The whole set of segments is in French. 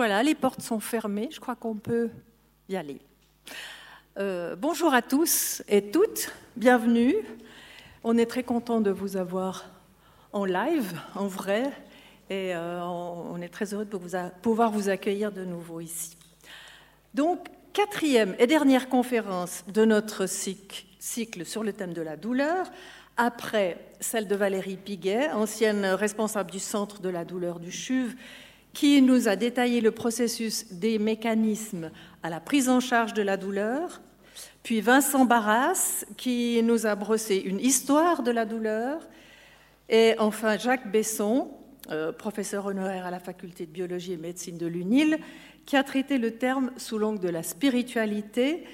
Voilà, les portes sont fermées, je crois qu'on peut y aller. Euh, bonjour à tous et toutes, bienvenue. On est très content de vous avoir en live, en vrai, et euh, on est très heureux de pouvoir vous accueillir de nouveau ici. Donc, quatrième et dernière conférence de notre cycle sur le thème de la douleur, après celle de Valérie Piguet, ancienne responsable du Centre de la douleur du CHUV qui nous a détaillé le processus des mécanismes à la prise en charge de la douleur, puis Vincent Barras, qui nous a brossé une histoire de la douleur, et enfin Jacques Besson, euh, professeur honoraire à la faculté de biologie et médecine de l'UNIL, qui a traité le terme sous l'angle de la spiritualité.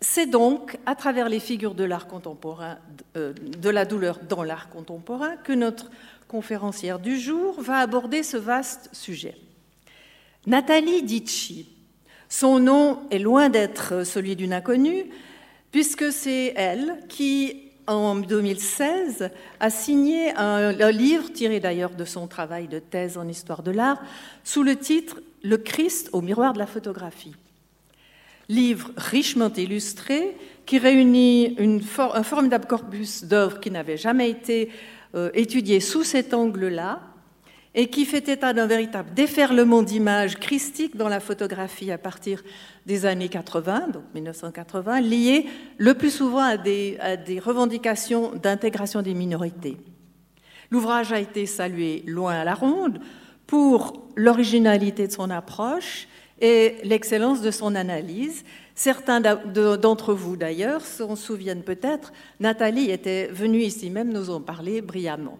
C'est donc à travers les figures de l'art contemporain, euh, de la douleur dans l'art contemporain, que notre conférencière du jour, va aborder ce vaste sujet. Nathalie Dici, son nom est loin d'être celui d'une inconnue, puisque c'est elle qui, en 2016, a signé un, livre, tiré d'ailleurs de son travail de thèse en histoire de l'art, sous le titre Le Christ au miroir de la photographie. Livre richement illustré qui réunit un formidable corpus d'œuvres qui n'avaient jamais été euh, étudié sous cet angle-là et qui fait état d'un véritable déferlement d'images christiques dans la photographie à partir des années 80, donc 1980, liées le plus souvent à des revendications d'intégration des minorités. L'ouvrage a été salué loin à la ronde pour l'originalité de son approche et l'excellence de son analyse, Certains d'entre vous, d'ailleurs, s'en souviennent peut-être, Nathalie était venue ici même nous en parler brillamment.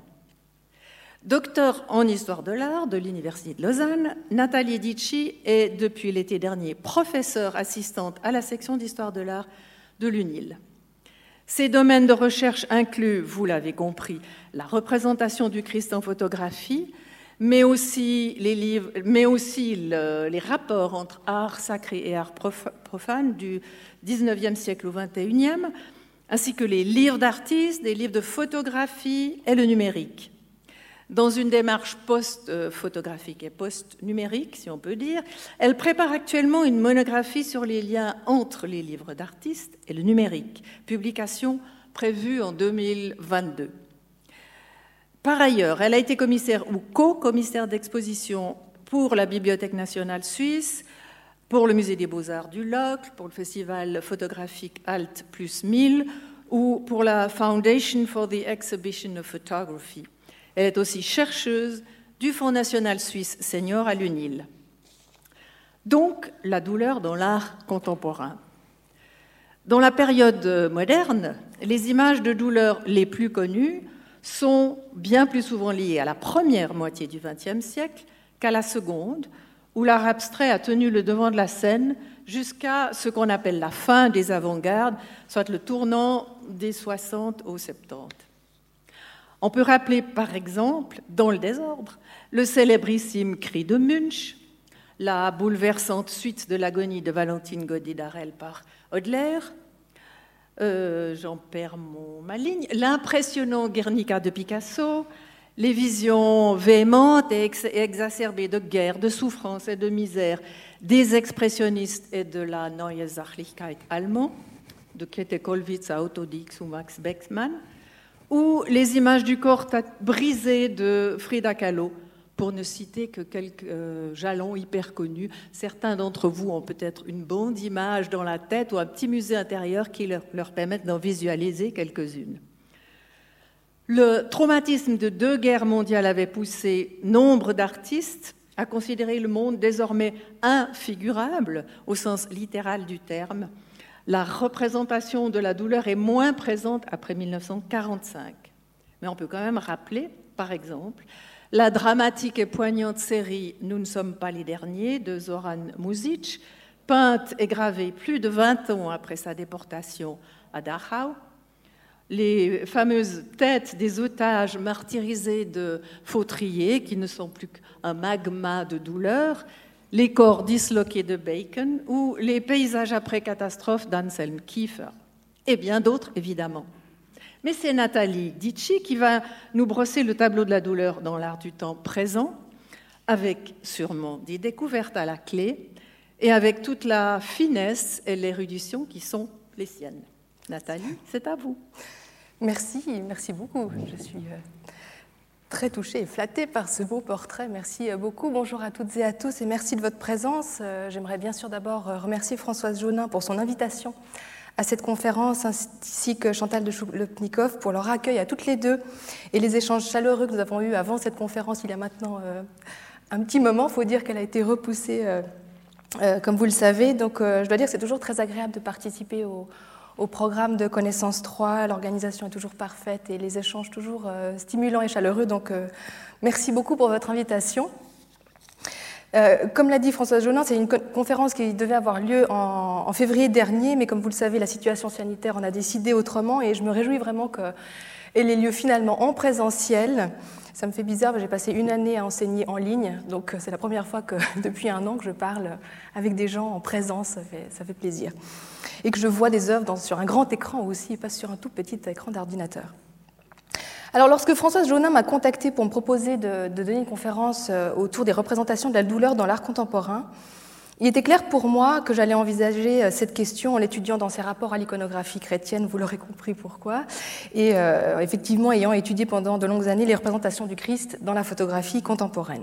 Docteur en histoire de l'art de l'Université de Lausanne, Nathalie Dici est depuis l'été dernier professeure assistante à la section d'histoire de l'art de l'UNIL. Ses domaines de recherche incluent, vous l'avez compris, la représentation du Christ en photographie, mais aussi les, les rapports entre art sacré et art profane du 19e siècle au 21e, ainsi que les livres d'artistes, des livres de photographie et le numérique. Dans une démarche post-photographique et post-numérique, si on peut dire, elle prépare actuellement une monographie sur les liens entre les livres d'artistes et le numérique, publication prévue en 2022. Par ailleurs, elle a été commissaire ou co-commissaire d'exposition pour la Bibliothèque nationale suisse, pour le Musée des beaux-arts du Locle, pour le Festival photographique Alt plus 1000 ou pour la Foundation for the Exhibition of Photography. Elle est aussi chercheuse du Fonds national suisse senior à l'UNIL. Donc, la douleur dans l'art contemporain. Dans la période moderne, les images de douleur les plus connues sont bien plus souvent liées à la première moitié du XXe siècle qu'à la seconde, où l'art abstrait a tenu le devant de la scène jusqu'à ce qu'on appelle la fin des avant-gardes, soit le tournant des 60 aux 70. On peut rappeler par exemple, dans le désordre, le célébrissime cri de Munch, la bouleversante suite de l'agonie de Valentine Gaudet-Darel par Hodler, euh, j'en perds mon, ma ligne, l'impressionnant Guernica de Picasso, les visions véhémentes et exacerbées de guerre, de souffrance et de misère des expressionnistes et de la Neue Sachlichkeit allemand, de Käthe Kollwitz à Otto Dix ou Max Beckmann, ou les images du corps brisé de Frida Kahlo, pour ne citer que quelques euh, jalons hyper connus. Certains d'entre vous ont peut-être une bande d'image dans la tête ou un petit musée intérieur qui leur, leur permettent d'en visualiser quelques-unes. Le traumatisme de deux guerres mondiales avait poussé nombre d'artistes à considérer le monde désormais infigurable au sens littéral du terme. La représentation de la douleur est moins présente après 1945. Mais on peut quand même rappeler, par exemple, la dramatique et poignante série Nous ne sommes pas les derniers de Zoran Muzic, peinte et gravée plus de 20 ans après sa déportation à Dachau, les fameuses têtes des otages martyrisés de Fautrier, qui ne sont plus qu'un magma de douleur, les corps disloqués de Bacon ou les paysages après catastrophe d'Anselm Kiefer, et bien d'autres évidemment. Mais c'est Nathalie Dici qui va nous brosser le tableau de la douleur dans l'art du temps présent, avec sûrement des découvertes à la clé et avec toute la finesse et l'érudition qui sont les siennes. Nathalie, c'est à vous. Merci, merci beaucoup. Je suis euh, très touchée et flattée par ce beau portrait. Merci euh, beaucoup. Bonjour à toutes et à tous et merci de votre présence. Euh, j'aimerais bien sûr d'abord remercier Françoise Jaunin pour son invitation à cette conférence, ainsi que Chantal de Choupnikov pour leur accueil à toutes les deux et les échanges chaleureux que nous avons eus avant cette conférence il y a maintenant un petit moment. Il faut dire qu'elle a été repoussée, comme vous le savez. Donc je dois dire que c'est toujours très agréable de participer au, au programme de connaissance 3. L'organisation est toujours parfaite et les échanges toujours euh, stimulants et chaleureux. Donc, euh, merci beaucoup pour votre invitation. Euh, comme l'a dit Françoise Jonin, c'est une conférence qui devait avoir lieu en, février dernier, mais comme vous le savez, la situation sanitaire en a décidé autrement et je me réjouis vraiment qu'elle ait lieu finalement en présentiel. Ça me fait bizarre, j'ai passé une année à enseigner en ligne, donc c'est la première fois que depuis un an que je parle avec des gens en présence, ça fait, ça fait plaisir et que je vois des œuvres sur un grand écran aussi, pas sur un tout petit écran d'ordinateur. Alors, lorsque Françoise Jaunin m'a contacté pour me proposer de, donner une conférence euh, autour des représentations de la douleur dans l'art contemporain, il était clair pour moi que j'allais envisager euh, cette question en l'étudiant dans ses rapports à l'iconographie chrétienne, vous l'aurez compris pourquoi, et euh, effectivement ayant étudié pendant de longues années les représentations du Christ dans la photographie contemporaine.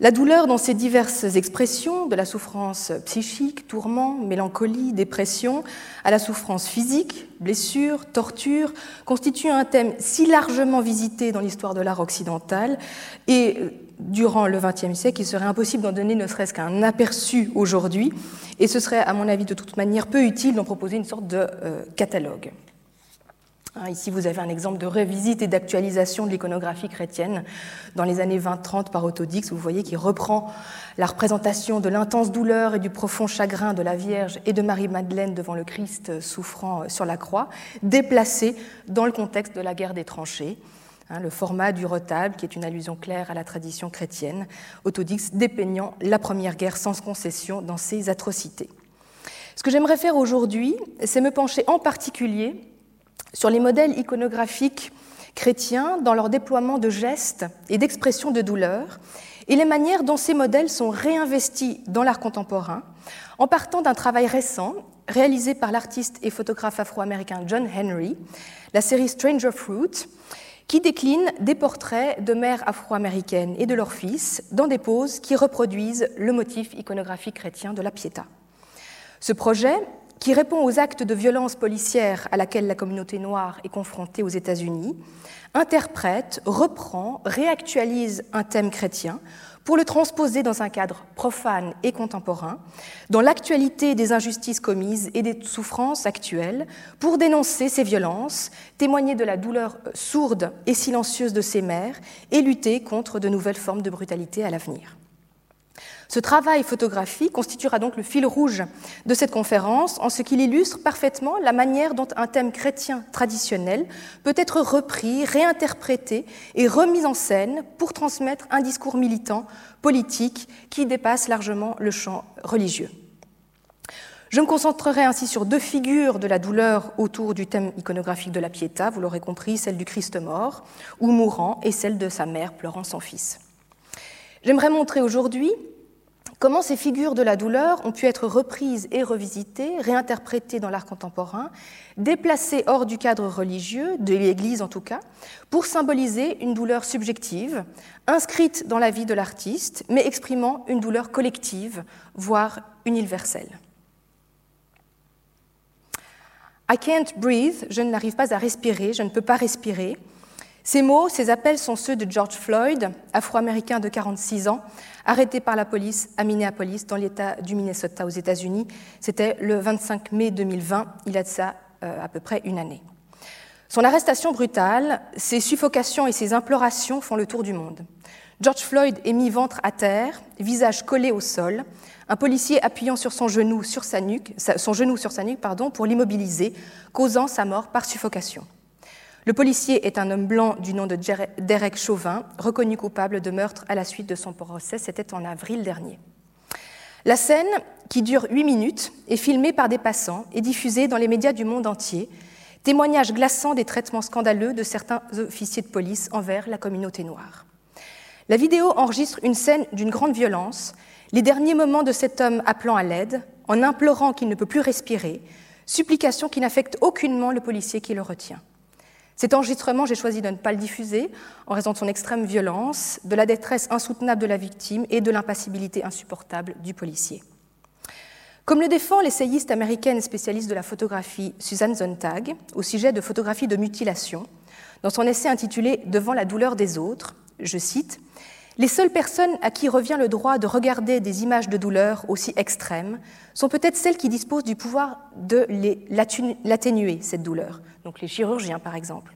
La douleur dans ses diverses expressions, de la souffrance psychique, tourment, mélancolie, dépression, à la souffrance physique, blessure, torture, constitue un thème si largement visité dans l'histoire de l'art occidental et euh, durant le XXe siècle, il serait impossible d'en donner ne serait-ce qu'un aperçu aujourd'hui, et ce serait, à mon avis, de toute manière peu utile d'en proposer une sorte de euh, catalogue. Hein, ici, vous avez un exemple de revisite et d'actualisation de l'iconographie chrétienne dans les années 20-30 par Autodix. Vous voyez qu'il reprend la représentation de l'intense douleur et du profond chagrin de la Vierge et de Marie-Madeleine devant le Christ souffrant sur la croix, déplacé dans le contexte de la guerre des tranchées. Hein, le format du retable, qui est une allusion claire à la tradition chrétienne, Autodix dépeignant la première guerre sans concession dans ses atrocités. Ce que j'aimerais faire aujourd'hui, c'est me pencher en particulier sur les modèles iconographiques chrétiens dans leur déploiement de gestes et d'expressions de douleur, et les manières dont ces modèles sont réinvestis dans l'art contemporain, en partant d'un travail récent réalisé par l'artiste et photographe afro-américain John Henry, la série Stranger Fruit, qui décline des portraits de mères afro-américaines et de leurs fils dans des poses qui reproduisent le motif iconographique chrétien de la Pietà. Ce projet qui répond aux actes de violence policière à laquelle la communauté noire est confrontée aux États-Unis, interprète, reprend, réactualise un thème chrétien pour le transposer dans un cadre profane et contemporain, dans l'actualité des injustices commises et des souffrances actuelles, pour dénoncer ces violences, témoigner de la douleur sourde et silencieuse de ces mères et lutter contre de nouvelles formes de brutalité à l'avenir. Ce travail photographique constituera donc le fil rouge de cette conférence en ce qu'il illustre parfaitement la manière dont un thème chrétien traditionnel peut être repris, réinterprété et remis en scène pour transmettre un discours militant, politique, qui dépasse largement le champ religieux. Je me concentrerai ainsi sur deux figures de la douleur autour du thème iconographique de la Pietà, vous l'aurez compris, celle du Christ mort ou mourant et celle de sa mère pleurant son fils. J'aimerais montrer aujourd'hui Comment ces figures de la douleur ont pu être reprises et revisitées, réinterprétées dans l'art contemporain, déplacées hors du cadre religieux, de l'Église en tout cas, pour symboliser une douleur subjective, inscrite dans la vie de l'artiste, mais exprimant une douleur collective, voire universelle. I can't breathe, je n'arrive pas à respirer, je ne peux pas respirer. Ces mots, ces appels sont ceux de George Floyd, afro-américain de 46 ans, arrêté par la police à Minneapolis, dans l'État du Minnesota aux États-Unis. C'était le 25 mai 2020, il a de ça euh, à peu près une année. Son arrestation brutale, ses suffocations et ses implorations font le tour du monde. George Floyd est mis ventre à terre, visage collé au sol, un policier appuyant sur son genou sur sa nuque, son genou sur sa nuque pardon, pour l'immobiliser, causant sa mort par suffocation. Le policier est un homme blanc du nom de Derek Chauvin, reconnu coupable de meurtre à la suite de son procès. C'était en avril dernier. La scène, qui dure huit minutes, est filmée par des passants et diffusée dans les médias du monde entier, témoignage glaçant des traitements scandaleux de certains officiers de police envers la communauté noire. La vidéo enregistre une scène d'une grande violence, les derniers moments de cet homme appelant à l'aide, en implorant qu'il ne peut plus respirer, supplication qui n'affecte aucunement le policier qui le retient. Cet enregistrement, j'ai choisi de ne pas le diffuser en raison de son extrême violence, de la détresse insoutenable de la victime et de l'impassibilité insupportable du policier. Comme le défend l'essayiste américaine spécialiste de la photographie Suzanne Zontag au sujet de photographie de mutilation, dans son essai intitulé Devant la douleur des autres, je cite Les seules personnes à qui revient le droit de regarder des images de douleur aussi extrêmes sont peut-être celles qui disposent du pouvoir de l'atténuer, cette douleur, donc les chirurgiens par exemple,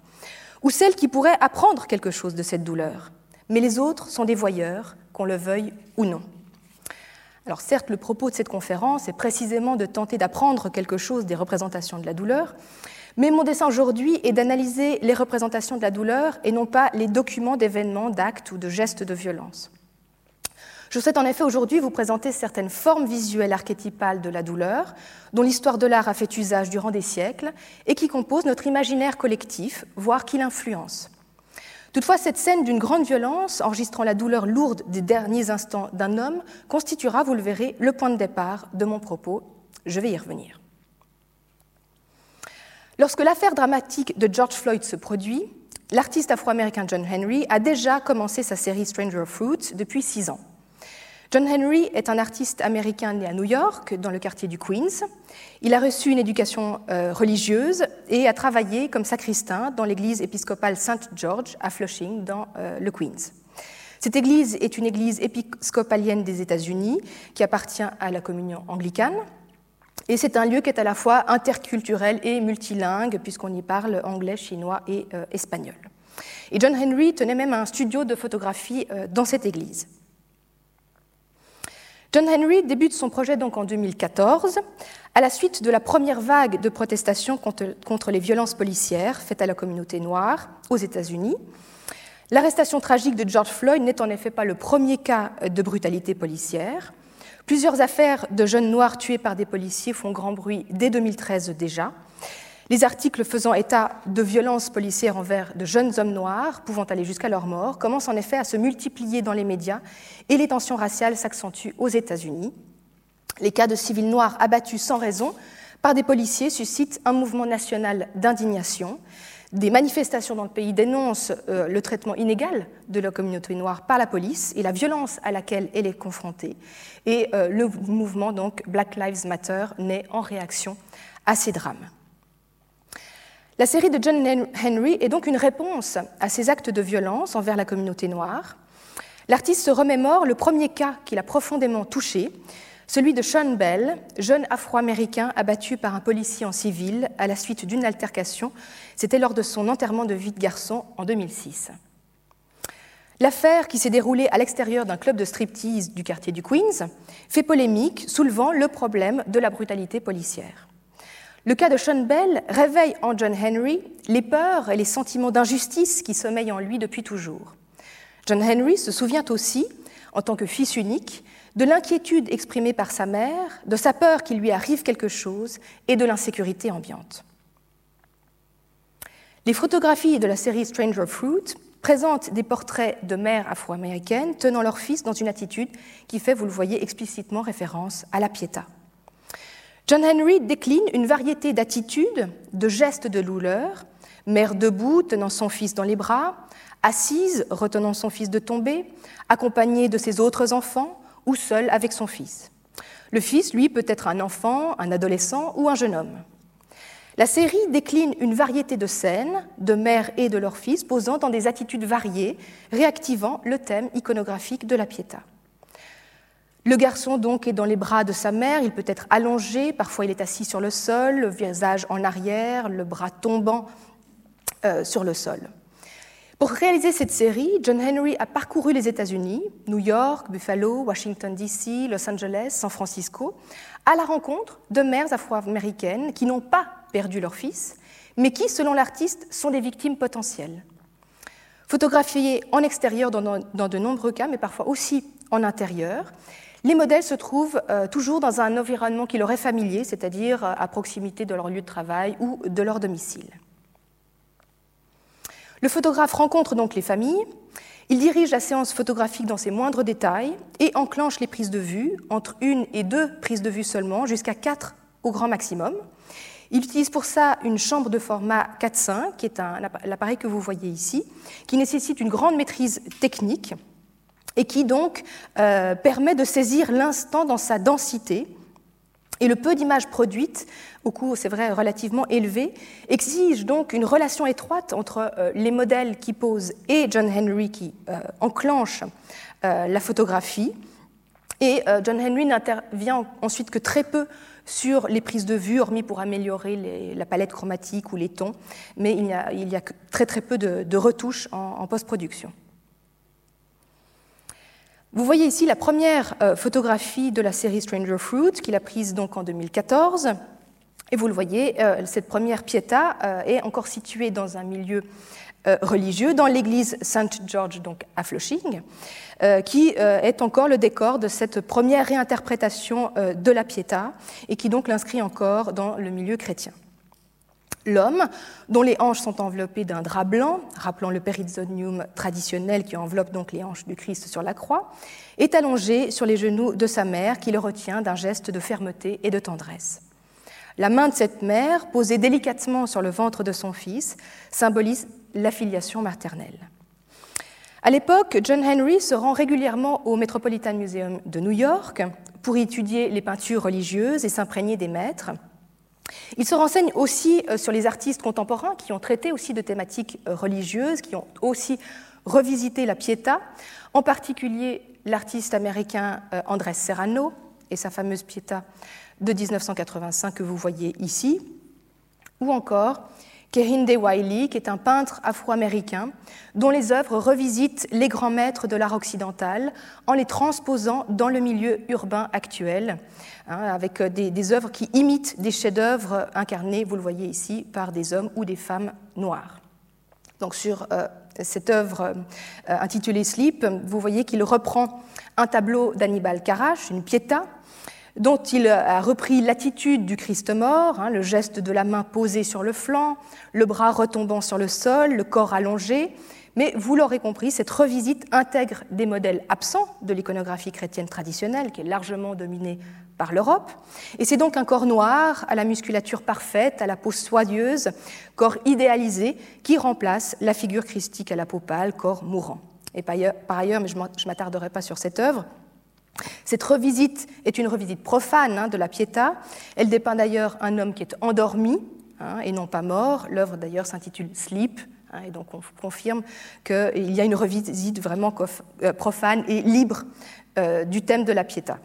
ou celles qui pourraient apprendre quelque chose de cette douleur. Mais les autres sont des voyeurs, qu'on le veuille ou non. Alors certes, le propos de cette conférence est précisément de tenter d'apprendre quelque chose des représentations de la douleur, mais mon dessin aujourd'hui est d'analyser les représentations de la douleur et non pas les documents d'événements, d'actes ou de gestes de violence. Je souhaite en effet aujourd'hui vous présenter certaines formes visuelles archétypales de la douleur, dont l'histoire de l'art a fait usage durant des siècles et qui composent notre imaginaire collectif, voire qui l'influencent. Toutefois, cette scène d'une grande violence, enregistrant la douleur lourde des derniers instants d'un homme, constituera, vous le verrez, le point de départ de mon propos. Je vais y revenir. Lorsque l'affaire dramatique de George Floyd se produit, l'artiste afro-américain John Henry a déjà commencé sa série Stranger Fruit depuis six ans. John Henry est un artiste américain né à New York, dans le quartier du Queens. Il a reçu une éducation euh, religieuse et a travaillé comme sacristain dans l'église épiscopale Saint George à Flushing, dans euh, le Queens. Cette église est une église épiscopalienne des États-Unis qui appartient à la communion anglicane. Et c'est un lieu qui est à la fois interculturel et multilingue, puisqu'on y parle anglais, chinois et euh, espagnol. Et John Henry tenait même un studio de photographie dans cette église. John Henry débute son projet donc en 2014, à la suite de la première vague de protestations contre, contre les violences policières faites à la communauté noire aux États-Unis. L'arrestation tragique de George Floyd n'est en effet pas le premier cas de brutalité policière. Plusieurs affaires de jeunes noirs tués par des policiers font grand bruit dès 2013 déjà. Les articles faisant état de violences policières envers de jeunes hommes noirs, pouvant aller jusqu'à leur mort, commencent en effet à se multiplier dans les médias et les tensions raciales s'accentuent aux États-Unis. Les cas de civils noirs abattus sans raison par des policiers suscitent un mouvement national d'indignation. Des manifestations dans le pays dénoncent euh, le traitement inégal de la communauté noire par la police et la violence à laquelle elle est confrontée. Et euh, le mouvement Black Lives Matter naît en réaction à ces drames. La série de John Henry est donc une réponse à ces actes de violence envers la communauté noire. L'artiste se remémore le premier cas qu'il a profondément touché, celui de Sean Bell, jeune afro-américain abattu par un policier en civil à la suite d'une altercation. C'était lors de son enterrement de vie de garçon en 2006. L'affaire, qui s'est déroulée à l'extérieur d'un club de striptease du quartier du Queens, fait polémique, soulevant le problème de la brutalité policière. Le cas de Sean Bell réveille en John Henry les peurs et les sentiments d'injustice qui sommeillent en lui depuis toujours. John Henry se souvient aussi, en tant que fils unique, de l'inquiétude exprimée par sa mère, de sa peur qu'il lui arrive quelque chose et de l'insécurité ambiante. Les photographies de la série Stranger Fruit présentent des portraits de mères afro-américaines tenant leur fils dans une attitude qui fait, vous le voyez, explicitement référence à la piéta. John Henry décline une variété d'attitudes, de gestes de douleur, mère debout tenant son fils dans les bras, assise retenant son fils de tomber, accompagnée de ses autres enfants, ou seul avec son fils. Le fils, lui, peut être un enfant, un adolescent ou un jeune homme. La série décline une variété de scènes de mères et de leurs fils posant dans des attitudes variées, réactivant le thème iconographique de la Pietà. Le garçon donc est dans les bras de sa mère, il peut être allongé, parfois il est assis sur le sol, le visage en arrière, le bras tombant euh, sur le sol. Pour réaliser cette série, John Henry a parcouru les États-Unis, New York, Buffalo, Washington, D.C., Los Angeles, San Francisco, à la rencontre de mères afro-américaines qui n'ont pas perdu leur fils, mais qui, selon l'artiste, sont des victimes potentielles. Photographiées en extérieur dans, de nombreux cas, mais parfois aussi en intérieur, les modèles se trouvent euh, toujours dans un environnement qui leur est familier, c'est-à-dire euh, à proximité de leur lieu de travail ou de leur domicile. Le photographe rencontre donc les familles Il dirige la séance photographique dans ses moindres détails et enclenche les prises de vue, entre une et deux prises de vue seulement, jusqu'à quatre au grand maximum. Il utilise pour ça une chambre de format 4.5, qui est l'appareil que vous voyez ici, qui nécessite une grande maîtrise technique et qui donc euh, permet de saisir l'instant dans sa densité. Et le peu d'images produites, au coût, c'est vrai, relativement élevé, exige donc une relation étroite entre euh, les modèles qui posent et John Henry qui euh, enclenche la photographie. Et John Henry n'intervient ensuite que très peu sur les prises de vue, hormis pour améliorer la palette chromatique ou les tons, mais il y a, très très peu de, retouches en, post-production. Vous voyez ici la première euh, photographie de la série Stranger Fruit, qu'il a prise donc en 2014. Et vous le voyez, euh, cette première Pietà euh, est encore située dans un milieu religieux, dans l'église Saint George, donc à Flushing. Qui est encore le décor de cette première réinterprétation de la Pietà et qui donc l'inscrit encore dans le milieu chrétien. L'homme, dont les hanches sont enveloppées d'un drap blanc, rappelant le perizonium traditionnel qui enveloppe donc les hanches du Christ sur la croix, est allongé sur les genoux de sa mère qui le retient d'un geste de fermeté et de tendresse. La main de cette mère, posée délicatement sur le ventre de son fils, symbolise l'affiliation maternelle. À l'époque, John Henry se rend régulièrement au Metropolitan Museum de New York pour étudier les peintures religieuses et s'imprégner des maîtres. Il se renseigne aussi euh, sur les artistes contemporains qui ont traité aussi de thématiques euh, religieuses, qui ont aussi revisité la Pietà, en particulier l'artiste américain euh, Andrés Serrano et sa fameuse Pietà de 1985 que vous voyez ici, ou encore Kehinde Wiley, qui est un peintre afro-américain dont les œuvres revisitent les grands maîtres de l'art occidental en les transposant dans le milieu urbain actuel, hein, avec euh, des, œuvres qui imitent des chefs-d'œuvre incarnés, vous le voyez ici, par des hommes ou des femmes noires. Donc sur euh, cette œuvre euh, intitulée Sleep, vous voyez qu'il reprend un tableau d'Annibal Carache, une Pietà, dont il a repris l'attitude du Christ mort, hein, le geste de la main posée sur le flanc, le bras retombant sur le sol, le corps allongé. Mais vous l'aurez compris, cette revisite intègre des modèles absents de l'iconographie chrétienne traditionnelle, qui est largement dominée par l'Europe. Et c'est donc un corps noir, à la musculature parfaite, à la peau soyeuse, corps idéalisé, qui remplace la figure christique à la peau pâle, corps mourant. Et par ailleurs, mais je ne m'attarderai pas sur cette œuvre, cette revisite est une revisite profane hein, de la Pietà. Elle dépeint d'ailleurs un homme qui est endormi hein, et non pas mort. L'œuvre d'ailleurs s'intitule Sleep, hein, et donc on confirme qu'il y a une revisite vraiment euh, profane et libre euh, du thème de la Pietà.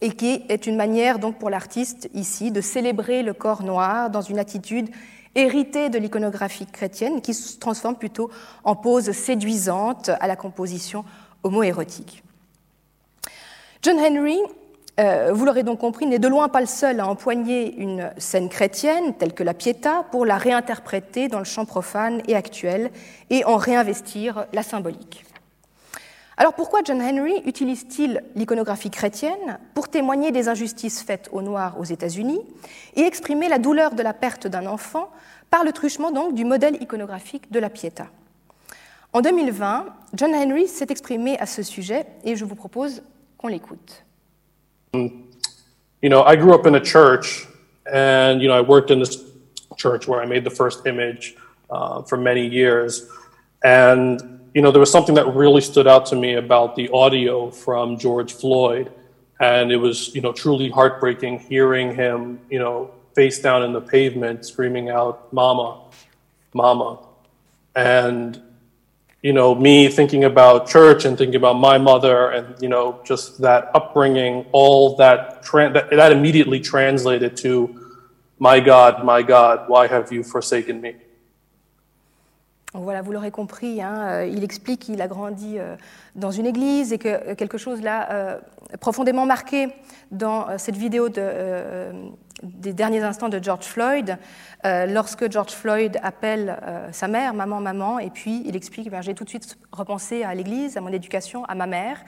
Et qui est une manière donc pour l'artiste ici de célébrer le corps noir dans une attitude héritée de l'iconographie chrétienne qui se transforme plutôt en pose séduisante à la composition homoérotique. John Henry, euh, vous l'aurez donc compris, n'est de loin pas le seul à empoigner une scène chrétienne telle que la Pietà pour la réinterpréter dans le champ profane et actuel et en réinvestir la symbolique. Alors pourquoi John Henry utilise-t-il l'iconographie chrétienne pour témoigner des injustices faites aux Noirs aux États-Unis et exprimer la douleur de la perte d'un enfant par le truchement donc du modèle iconographique de la Pietà? En 2020, John Henry s'est exprimé à ce sujet et je vous propose qu'on l'écoute. You know, I grew up in a church, and you know, I worked in this church where I made the first image uh, for many years, and you know, there was something that really stood out to me about the audio from George Floyd, and it was you know truly heartbreaking hearing him, you know, face down in the pavement, screaming out, "Mama, Mama," and you know, me thinking about church and thinking about my mother and, you know, just that upbringing, all that, that, that immediately translated to, my God, my God, why have you forsaken me? Voilà, vous l'aurez compris, hein, euh, il explique qu'il a grandi euh, dans une église et que quelque chose l'a euh, profondément marqué dans cette vidéo de, des derniers instants de George Floyd, euh, lorsque George Floyd appelle euh, sa mère, maman, maman, et puis il explique, ben, j'ai tout de suite repensé à l'Église, à mon éducation, à ma mère,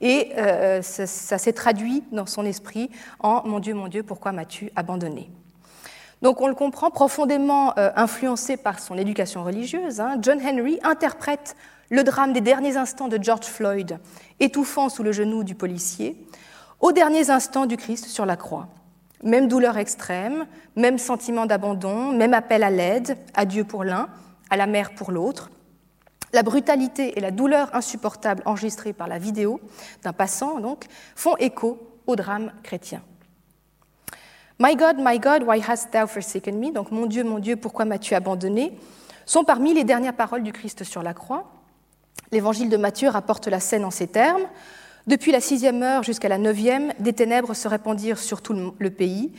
et euh, ça, s'est traduit dans son esprit en, mon Dieu, mon Dieu, pourquoi m'as-tu abandonné? Donc on le comprend, profondément euh, influencé par son éducation religieuse, hein, John Henry interprète le drame des derniers instants de George Floyd, étouffant sous le genou du policier, aux derniers instants du Christ sur la croix. Même douleur extrême, même sentiment d'abandon, même appel à l'aide, à Dieu pour l'un, à la mère pour l'autre. La brutalité et la douleur insupportable enregistrées par la vidéo d'un passant donc font écho au drame chrétien. My God, my God, why hast thou forsaken me? Donc, mon Dieu, mon Dieu, pourquoi m'as-tu abandonné? Sont parmi les dernières paroles du Christ sur la croix. L'évangile de Matthieu rapporte la scène en ces termes. Depuis la sixième heure jusqu'à la neuvième, des ténèbres se répandirent sur tout le pays.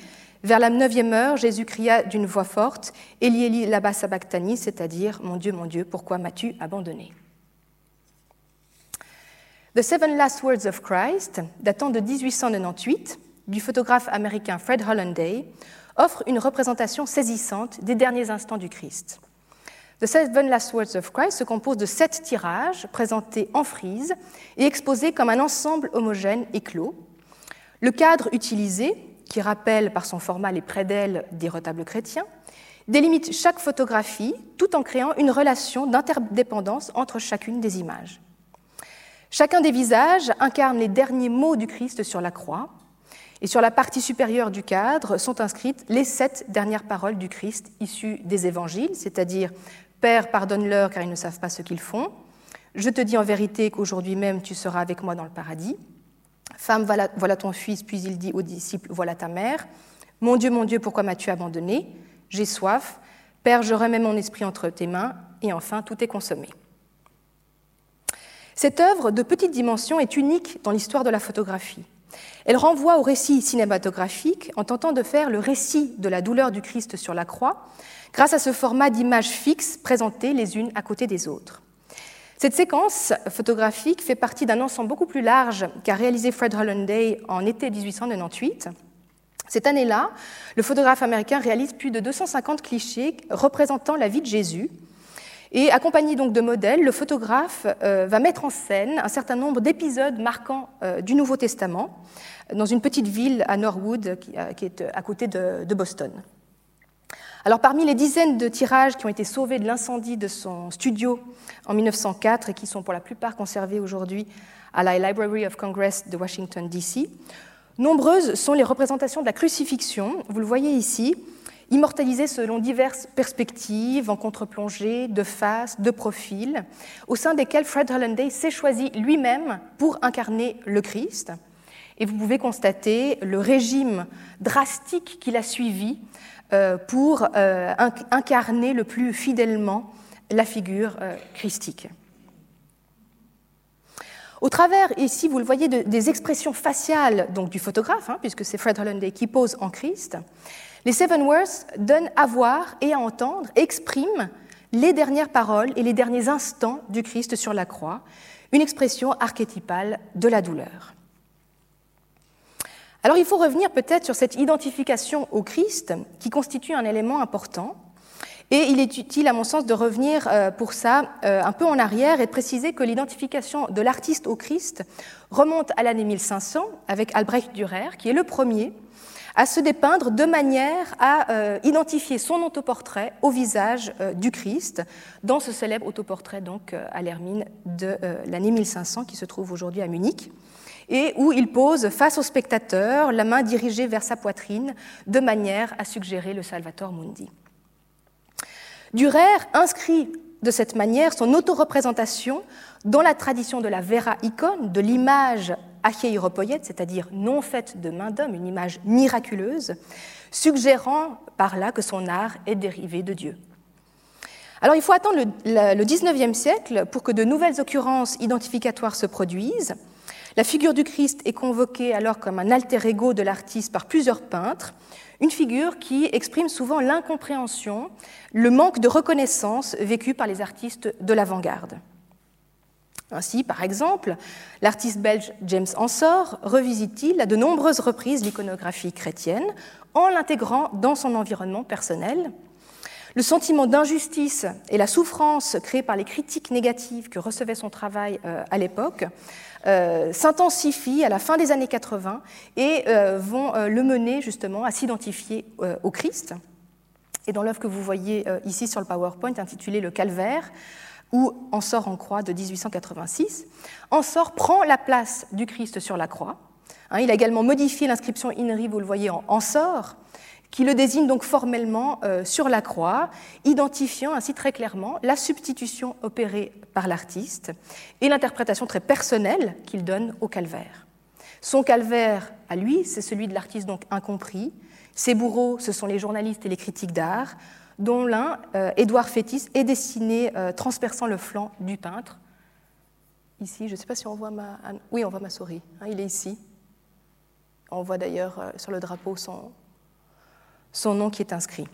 Vers la neuvième heure, Jésus cria d'une voix forte Eli Eli laba sabachthani, c'est-à-dire Mon Dieu, mon Dieu, pourquoi m'as-tu abandonné The Seven Last Words of Christ, datant de 1898, du photographe américain Fred Hollanday offre une représentation saisissante des derniers instants du Christ. The Seven Last Words of Christ se compose de sept tirages présentés en frise et exposés comme un ensemble homogène et clos. Le cadre utilisé, qui rappelle par son format les prédelles des retables chrétiens, délimite chaque photographie tout en créant une relation d'interdépendance entre chacune des images. Chacun des visages incarne les derniers mots du Christ sur la croix, et sur la partie supérieure du cadre sont inscrites les sept dernières paroles du Christ issues des évangiles, c'est-à-dire Père, pardonne-leur car ils ne savent pas ce qu'ils font. Je te dis en vérité qu'aujourd'hui même tu seras avec moi dans le paradis. Femme, voilà, ton fils, puis il dit aux disciples, voilà ta mère. Mon Dieu, mon Dieu, pourquoi m'as-tu abandonné? J'ai soif. Père, je remets mon esprit entre tes mains. Et enfin, tout est consommé. Cette œuvre de petite dimension est unique dans l'histoire de la photographie. Elle renvoie au récit cinématographique en tentant de faire le récit de la douleur du Christ sur la croix grâce à ce format d'images fixes présentées les unes à côté des autres. Cette séquence photographique fait partie d'un ensemble beaucoup plus large qu'a réalisé Fred Hollanday en été 1898. Cette année-là, le photographe américain réalise plus de 250 clichés représentant la vie de Jésus, et accompagné donc de modèles, le photographe euh, va mettre en scène un certain nombre d'épisodes marquants euh, du Nouveau Testament dans une petite ville à Norwood qui, euh, est à côté de, Boston. Alors parmi les dizaines de tirages qui ont été sauvés de l'incendie de son studio en 1904 et qui sont pour la plupart conservés aujourd'hui à la Library of Congress de Washington, D.C., nombreuses sont les représentations de la crucifixion, vous le voyez ici, immortalisé selon diverses perspectives, en contre-plongée, de face, de profil, au sein desquelles Fred Hollanday s'est choisi lui-même pour incarner le Christ. Et vous pouvez constater le régime drastique qu'il a suivi euh, pour euh, incarner le plus fidèlement la figure euh, christique. Au travers, ici, vous le voyez, des expressions faciales donc, du photographe, hein, puisque c'est Fred Hollanday qui pose en Christ, les Seven Words donnent à voir et à entendre, expriment les dernières paroles et les derniers instants du Christ sur la croix, une expression archétypale de la douleur. Alors il faut revenir peut-être sur cette identification au Christ qui constitue un élément important. Et il est utile, à mon sens, de revenir euh, pour ça euh, un peu en arrière et de préciser que l'identification de l'artiste au Christ remonte à l'année 1500 avec Albrecht Dürer, qui est le premier à se dépeindre de manière à euh, identifier son autoportrait au visage euh, du Christ dans ce célèbre autoportrait donc euh, à l'Hermine de l'année 1500 qui se trouve aujourd'hui à Munich et où il pose face au spectateur, la main dirigée vers sa poitrine, de manière à suggérer le Salvator Mundi. Dürer inscrit de cette manière son autoreprésentation dans la tradition de la vera icône, de l'image achéiropoïète, c'est-à-dire non faite de main d'homme, une image miraculeuse, suggérant par là que son art est dérivé de Dieu. Alors il faut attendre le, XIXe siècle pour que de nouvelles occurrences identificatoires se produisent. La figure du Christ est convoquée alors comme un alter ego de l'artiste par plusieurs peintres, une figure qui exprime souvent l'incompréhension, le manque de reconnaissance vécu par les artistes de l'avant-garde. Ainsi, par exemple, l'artiste belge James Ensor revisite-t-il à de nombreuses reprises l'iconographie chrétienne en l'intégrant dans son environnement personnel? Le sentiment d'injustice et la souffrance créée par les critiques négatives que recevait son travail euh, à l'époque euh, s'intensifient à la fin des années 80 et euh, vont le mener justement à s'identifier au Christ. Et dans l'œuvre que vous voyez ici sur le PowerPoint, intitulée Le Calvaire, ou sort en croix de 1886, sort prend la place du Christ sur la croix. Hein, il a également modifié l'inscription INRI, vous le voyez en sort, qui le désigne donc formellement euh, sur la croix, identifiant ainsi très clairement la substitution opérée par l'artiste et l'interprétation très personnelle qu'il donne au calvaire. Son calvaire, à lui, c'est celui de l'artiste donc incompris. Ses bourreaux, ce sont les journalistes et les critiques d'art, dont l'un, euh, Édouard Fétis, est dessiné euh, transperçant le flanc du peintre. Ici, je ne sais pas si on voit ma... Oui, on voit ma souris. Hein, il est ici. On voit d'ailleurs sur le drapeau son, son nom qui est inscrit.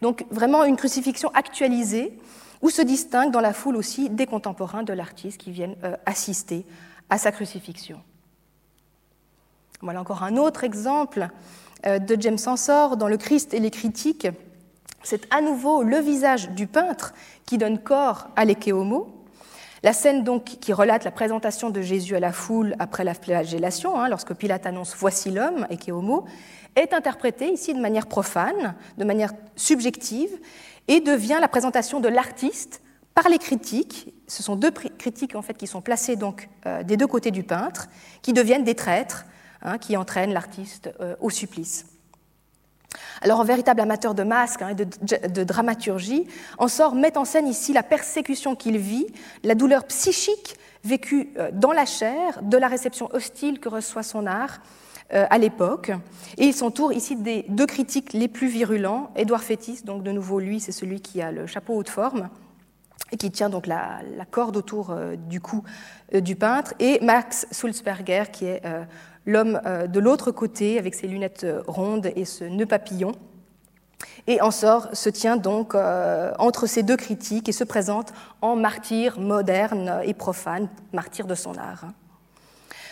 Donc vraiment une crucifixion actualisée où se distinguent dans la foule aussi des contemporains de l'artiste qui viennent euh, assister à sa crucifixion. Voilà encore un autre exemple euh, de James Ensor dans Le Christ et les critiques. C'est à nouveau le visage du peintre qui donne corps à l'Ekehomo. La scène donc qui relate la présentation de Jésus à la foule après la flagellation, hein, lorsque Pilate annonce Voici l'homme, Ekehomo, est interprétée ici de manière profane, de manière subjective, et devient la présentation de l'artiste par les critiques. Ce sont deux critiques en fait qui sont placées donc euh, des deux côtés du peintre, qui deviennent des traîtres, hein, qui entraînent l'artiste euh, au supplice. Alors, en véritable amateur de masques hein, et de, de, dramaturgie, Ensor met en scène ici la persécution qu'il vit, la douleur psychique vécue euh, dans la chair, de la réception hostile que reçoit son art, euh, à l'époque. Et il s'entoure ici des deux critiques les plus virulents. Édouard Fétis, donc de nouveau lui, c'est celui qui a le chapeau haute forme et qui tient donc la, corde autour euh, du cou du peintre, et Max Sulzberger, qui est l'homme de l'autre côté, avec ses lunettes rondes et ce nœud papillon. Et Ensor se tient donc entre ces deux critiques et se présente en martyr moderne et profane, martyr de son art.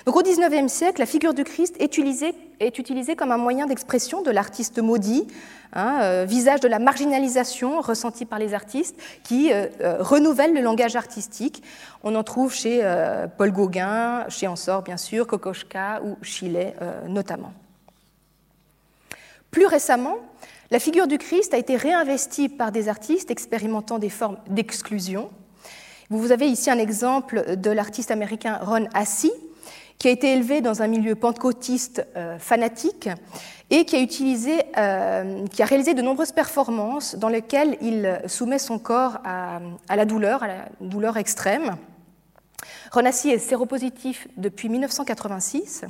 Donc au XIXe siècle, la figure du Christ est utilisée, est utilisée comme un moyen d'expression de l'artiste maudit, hein, euh, visage de la marginalisation ressentie par les artistes, qui euh, euh, renouvelle le langage artistique. On en trouve chez Paul Gauguin, chez Ensor bien sûr, Kokoschka ou Chillet notamment. Plus récemment, la figure du Christ a été réinvestie par des artistes expérimentant des formes d'exclusion. Vous avez ici un exemple de l'artiste américain Ron Assi, qui a été élevé dans un milieu pentecôtiste euh, fanatique et qui a, utilisé, euh, qui a réalisé de nombreuses performances dans lesquelles il soumet son corps à, la douleur, à la douleur extrême. Ronassi est séropositif depuis 1986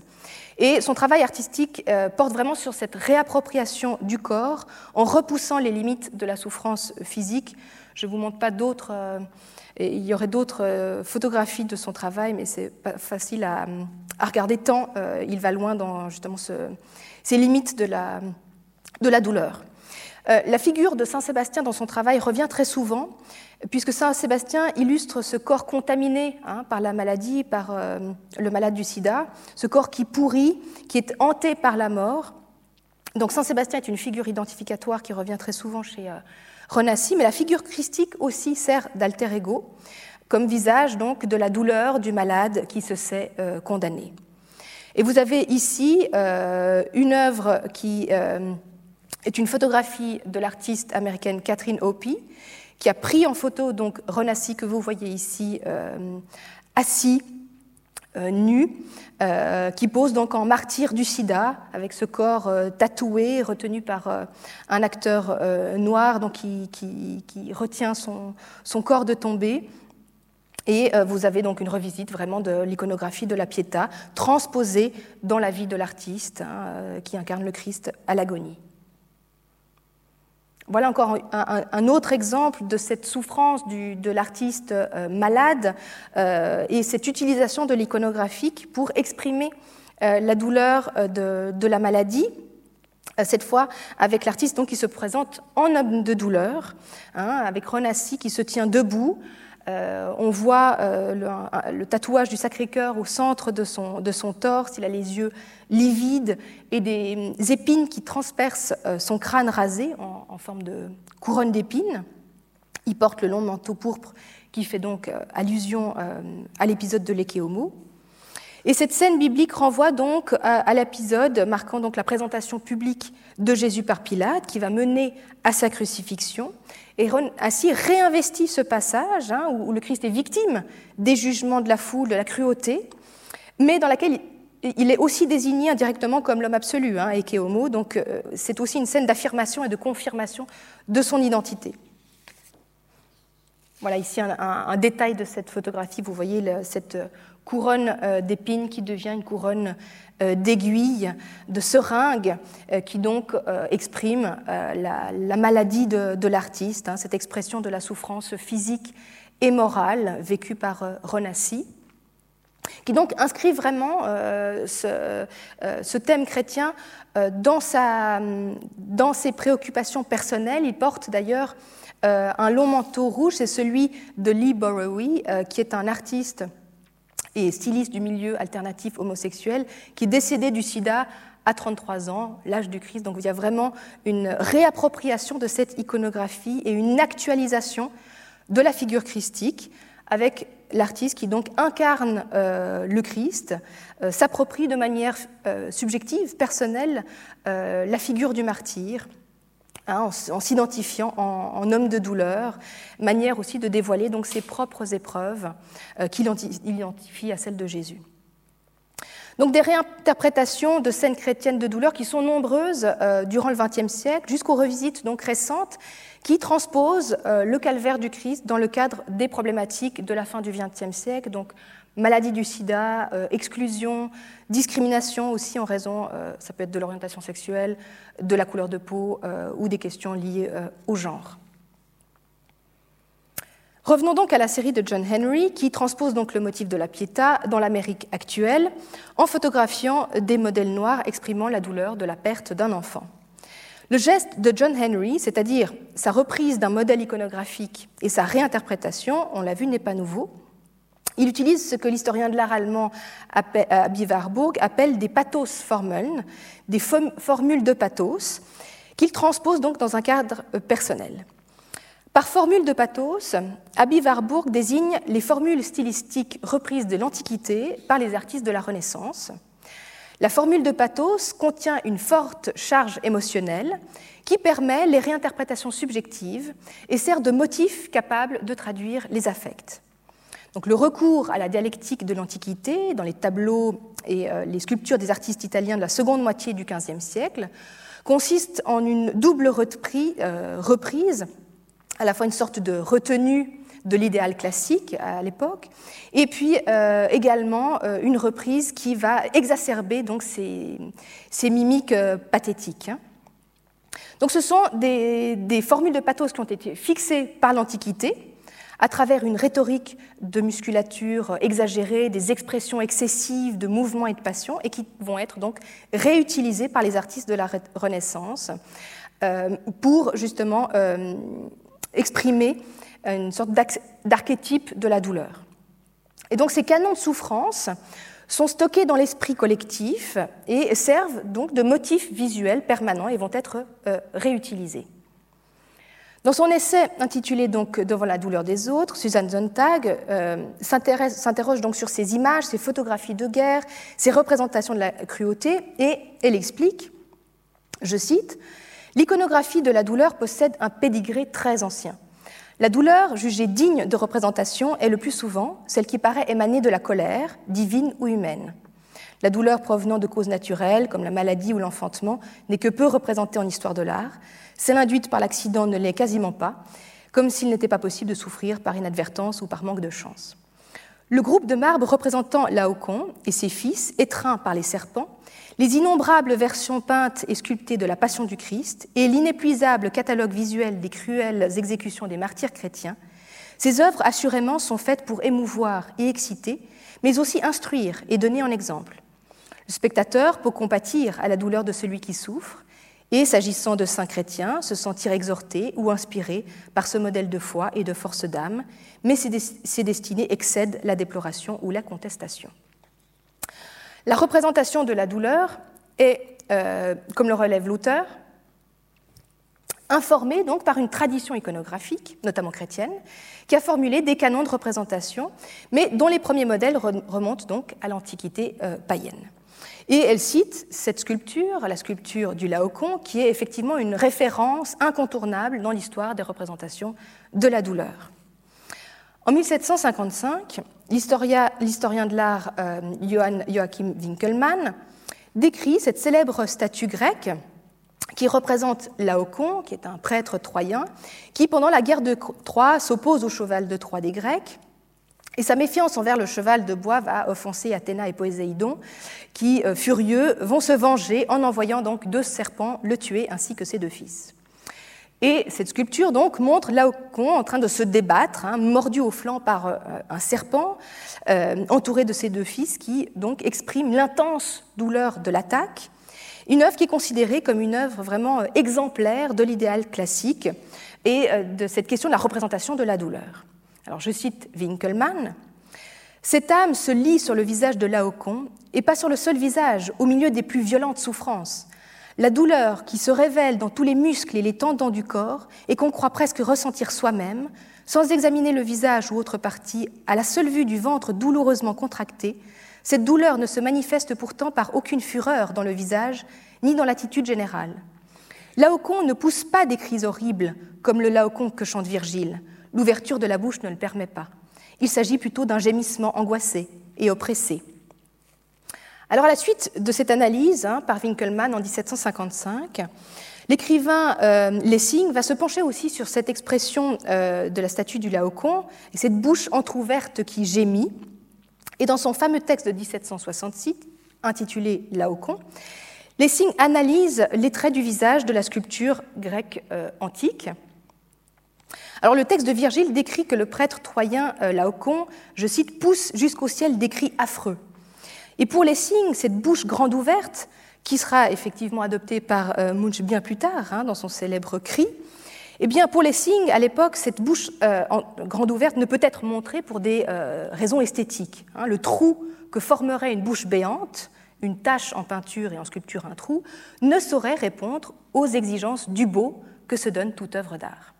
et son travail artistique euh, porte vraiment sur cette réappropriation du corps en repoussant les limites de la souffrance physique. Je ne vous montre pas d'autres il y aurait d'autres euh, photographies de son travail, mais c'est pas facile à, regarder tant euh, il va loin dans justement ces limites de la, de la douleur. Euh, la figure de Saint Sébastien dans son travail revient très souvent, puisque Saint Sébastien illustre ce corps contaminé hein, par la maladie, par le malade du sida, ce corps qui pourrit, qui est hanté par la mort. Donc Saint Sébastien est une figure identificatoire qui revient très souvent chez Renassi, mais la figure christique aussi sert d'alter ego, comme visage donc de la douleur du malade qui se sait euh, condamné. Et vous avez ici euh, une œuvre qui euh, est une photographie de l'artiste américaine Catherine Opie, qui a pris en photo donc Renassi que vous voyez ici assis nu, euh, qui pose donc en martyr du sida, avec ce corps euh, tatoué, retenu par un acteur noir donc qui, qui, retient son, son, corps de tomber. Et vous avez donc une revisite vraiment de l'iconographie de la Pietà, transposée dans la vie de l'artiste hein, qui incarne le Christ à l'agonie. Voilà encore un, autre exemple de cette souffrance de l'artiste euh, malade euh, et cette utilisation de l'iconographique pour exprimer euh, la douleur de, la maladie. Cette fois, avec l'artiste qui se présente en homme de douleur, hein, avec Ronassi qui se tient debout, euh, on voit euh, le, tatouage du Sacré-Cœur au centre de son, torse. Il a les yeux livides et des épines qui transpercent euh, son crâne rasé en, forme de couronne d'épines. Il porte le long manteau pourpre qui fait donc allusion à l'épisode de l'Ekehomo. Et cette scène biblique renvoie donc à, l'épisode marquant donc la présentation publique de Jésus par Pilate, qui va mener à sa crucifixion, et ainsi réinvestit ce passage hein, où, le Christ est victime des jugements de la foule, de la cruauté, mais dans laquelle il est aussi désigné indirectement comme l'homme absolu, hein, Homo, donc euh, c'est aussi une scène d'affirmation et de confirmation de son identité. Voilà ici un, détail de cette photographie. Vous voyez cette couronne euh, d'épines qui devient une couronne euh, d'aiguilles, de seringues, euh, qui donc exprime la, maladie de, l'artiste, hein, cette expression de la souffrance physique et morale vécue par Renassi qui donc inscrit vraiment ce, thème chrétien dans, dans, ses préoccupations personnelles. Il porte d'ailleurs un long manteau rouge, c'est celui de Lee Borowy, qui est un artiste et styliste du milieu alternatif homosexuel, qui est décédé du sida à 33 ans, l'âge du Christ. Donc il y a vraiment une réappropriation de cette iconographie et une actualisation de la figure christique avec l'artiste qui donc incarne euh, le Christ, euh, s'approprie de manière euh, subjective, personnelle, la figure du martyr, Hein, en, s'identifiant en, homme de douleur, manière aussi de dévoiler donc ses propres épreuves euh, qu'il identifie à celles de Jésus. Donc des réinterprétations de scènes chrétiennes de douleur qui sont nombreuses euh, durant le XXe siècle, jusqu'aux revisites donc récentes qui transposent euh, le calvaire du Christ dans le cadre des problématiques de la fin du XXe siècle, donc maladie du sida, euh, exclusion, discrimination aussi en raison, euh, ça peut être de l'orientation sexuelle, de la couleur de peau euh, ou des questions liées au genre. Revenons donc à la série de John Henry qui transpose donc le motif de la pietà dans l'Amérique actuelle en photographiant des modèles noirs exprimant la douleur de la perte d'un enfant. Le geste de John Henry, c'est-à-dire sa reprise d'un modèle iconographique et sa réinterprétation, on l'a vu, n'est pas nouveau. Il utilise ce que l'historien de l'art allemand Abi Warburg appelle des pathos-formeln, des formules de pathos, qu'il transpose donc dans un cadre euh, personnel. Par formule de pathos, Abi Warburg désigne les formules stylistiques reprises de l'Antiquité par les artistes de la Renaissance. La formule de pathos contient une forte charge émotionnelle qui permet les réinterprétations subjectives et sert de motif capable de traduire les affects. Donc le recours à la dialectique de l'Antiquité dans les tableaux et euh, les sculptures des artistes italiens de la seconde moitié du XVe siècle consiste en une double euh, reprise, à la fois une sorte de retenue de l'idéal classique à l'époque, et puis euh, également une reprise qui va exacerber donc ces, mimiques pathétiques. Hein. Donc ce sont des, des formules de pathos qui ont été fixées par l'Antiquité, à travers une rhétorique de musculature exagérée, des expressions excessives de mouvement et de passion, et qui vont être donc réutilisées par les artistes de la Renaissance euh, pour justement euh, exprimer une sorte d'archétype de la douleur. Et donc ces canons de souffrance sont stockés dans l'esprit collectif et servent donc de motifs visuels permanents et vont être euh, réutilisés. Dans son essai intitulé donc Devant la douleur des autres, Suzanne Sontag euh, s'interroge donc sur ces images, ces photographies de guerre, ces représentations de la cruauté, et elle explique, je cite, L'iconographie de la douleur possède un pédigré très ancien. La douleur, jugée digne de représentation, est le plus souvent celle qui paraît émaner de la colère, divine ou humaine. La douleur provenant de causes naturelles, comme la maladie ou l'enfantement, n'est que peu représentée en histoire de l'art, celle induite par l'accident ne l'est quasiment pas, comme s'il n'était pas possible de souffrir par inadvertance ou par manque de chance. Le groupe de marbre représentant Laocoon et ses fils, étreints par les serpents, les innombrables versions peintes et sculptées de la Passion du Christ et l'inépuisable catalogue visuel des cruelles exécutions des martyrs chrétiens, ces œuvres assurément sont faites pour émouvoir et exciter, mais aussi instruire et donner en exemple. Le spectateur peut compatir à la douleur de celui qui souffre, et, s'agissant de saints chrétiens, se sentir exhortés ou inspirés par ce modèle de foi et de force d'âme, mais ces destinées excèdent la déploration ou la contestation. La représentation de la douleur est, euh, comme le relève l'auteur, informé donc par une tradition iconographique, notamment chrétienne, qui a formulé des canons de représentation, mais dont les premiers modèles remontent donc à l'Antiquité euh, païenne. Et elle cite cette sculpture, la sculpture du Laocoon, qui est effectivement une référence incontournable dans l'histoire des représentations de la douleur. En 1755, l'historien de l'art euh, Joachim Winkelmann décrit cette célèbre statue grecque qui représente Laocon, qui est un prêtre troyen, qui pendant la guerre de Troie s'oppose au cheval de Troie des Grecs. Et sa méfiance envers le cheval de bois va offenser Athéna et Poséidon, qui, euh, furieux, vont se venger en envoyant donc deux serpents le tuer ainsi que ses deux fils. Et cette sculpture donc montre Laocon en train de se débattre, hein, mordu au flanc par euh, un serpent, euh, entouré de ses deux fils, qui donc exprime l'intense douleur de l'attaque une œuvre qui est considérée comme une œuvre vraiment exemplaire de l'idéal classique et de cette question de la représentation de la douleur. Alors je cite Winkelmann. Cette âme se lit sur le visage de Laocoon, et pas sur le seul visage, au milieu des plus violentes souffrances. La douleur qui se révèle dans tous les muscles et les tendons du corps et qu'on croit presque ressentir soi-même, sans examiner le visage ou autre partie, à la seule vue du ventre douloureusement contracté, cette douleur ne se manifeste pourtant par aucune fureur dans le visage, ni dans l'attitude générale. Laocon ne pousse pas des cris horribles, comme le Laocon que chante Virgile. L'ouverture de la bouche ne le permet pas. Il s'agit plutôt d'un gémissement angoissé et oppressé. Alors, à la suite de cette analyse hein, par Winkelmann en 1755, l'écrivain euh, Lessing va se pencher aussi sur cette expression euh, de la statue du Laocon, et cette bouche entr'ouverte qui gémit, et dans son fameux texte de 1766, intitulé Laocoon, Lessing analyse les traits du visage de la sculpture grecque euh, antique. Alors le texte de Virgile décrit que le prêtre troyen euh, Laocon, je cite, pousse jusqu'au ciel des cris affreux. Et pour Lessing, cette bouche grande ouverte, qui sera effectivement adoptée par euh, Munch bien plus tard, hein, dans son célèbre cri, eh bien, pour Lessing, à l'époque, cette bouche euh, grande ouverte ne peut être montrée pour des raisons esthétiques. Hein. le trou que formerait une bouche béante, une tache en peinture et en sculpture un trou, ne saurait répondre aux exigences du beau que se donne toute œuvre d'art.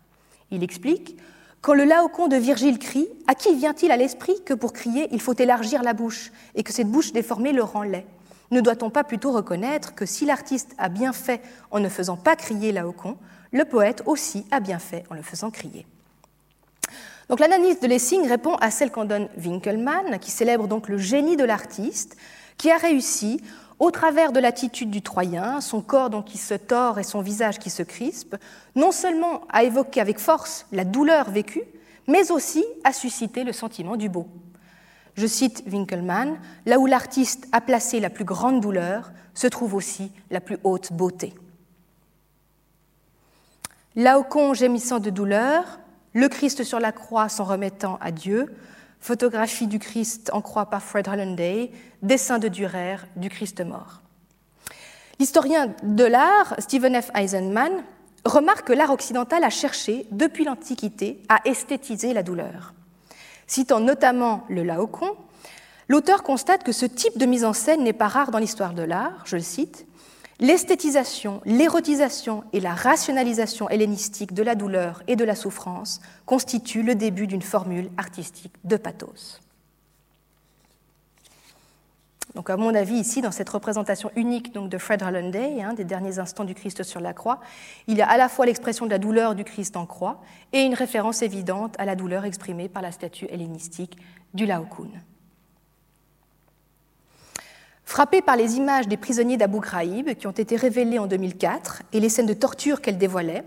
Il explique Quand le Laocoon de Virgile crie, à qui vient-il à l'esprit que pour crier, il faut élargir la bouche et que cette bouche déformée le rend laid? Ne doit-on pas plutôt reconnaître que si l'artiste a bien fait en ne faisant pas crier Laocoon, le poète aussi a bien fait en le faisant crier? Donc l'analyse de Lessing répond à celle qu'en donne Winkelmann, qui célèbre donc le génie de l'artiste, qui a réussi, au travers de l'attitude du Troyen, son corps donc qui se tord et son visage qui se crispe, non seulement à évoquer avec force la douleur vécue, mais aussi à susciter le sentiment du beau. Je cite Winkelmann, là où l'artiste a placé la plus grande douleur, se trouve aussi la plus haute beauté. Laocon gémissant de douleur, le Christ sur la croix s'en remettant à Dieu, photographie du Christ en croix par Fred Hollanday, dessin de Durer du Christ mort. L'historien de l'art, Stephen F. Eisenman, remarque que l'art occidental a cherché, depuis l'Antiquité, à esthétiser la douleur. Citant notamment le Laocoon, l'auteur constate que ce type de mise en scène n'est pas rare dans l'histoire de l'art, je le cite, L'esthétisation, l'érotisation et la rationalisation hellénistique de la douleur et de la souffrance constituent le début d'une formule artistique de pathos. Donc, à mon avis, ici, dans cette représentation unique donc, de Fred Hollanday, hein, des derniers instants du Christ sur la croix, il y a à la fois l'expression de la douleur du Christ en croix et une référence évidente à la douleur exprimée par la statue hellénistique du Laocoon. Frappée par les images des prisonniers d'Abu Ghraib qui ont été révélées en 2004 et les scènes de torture qu'elles dévoilaient,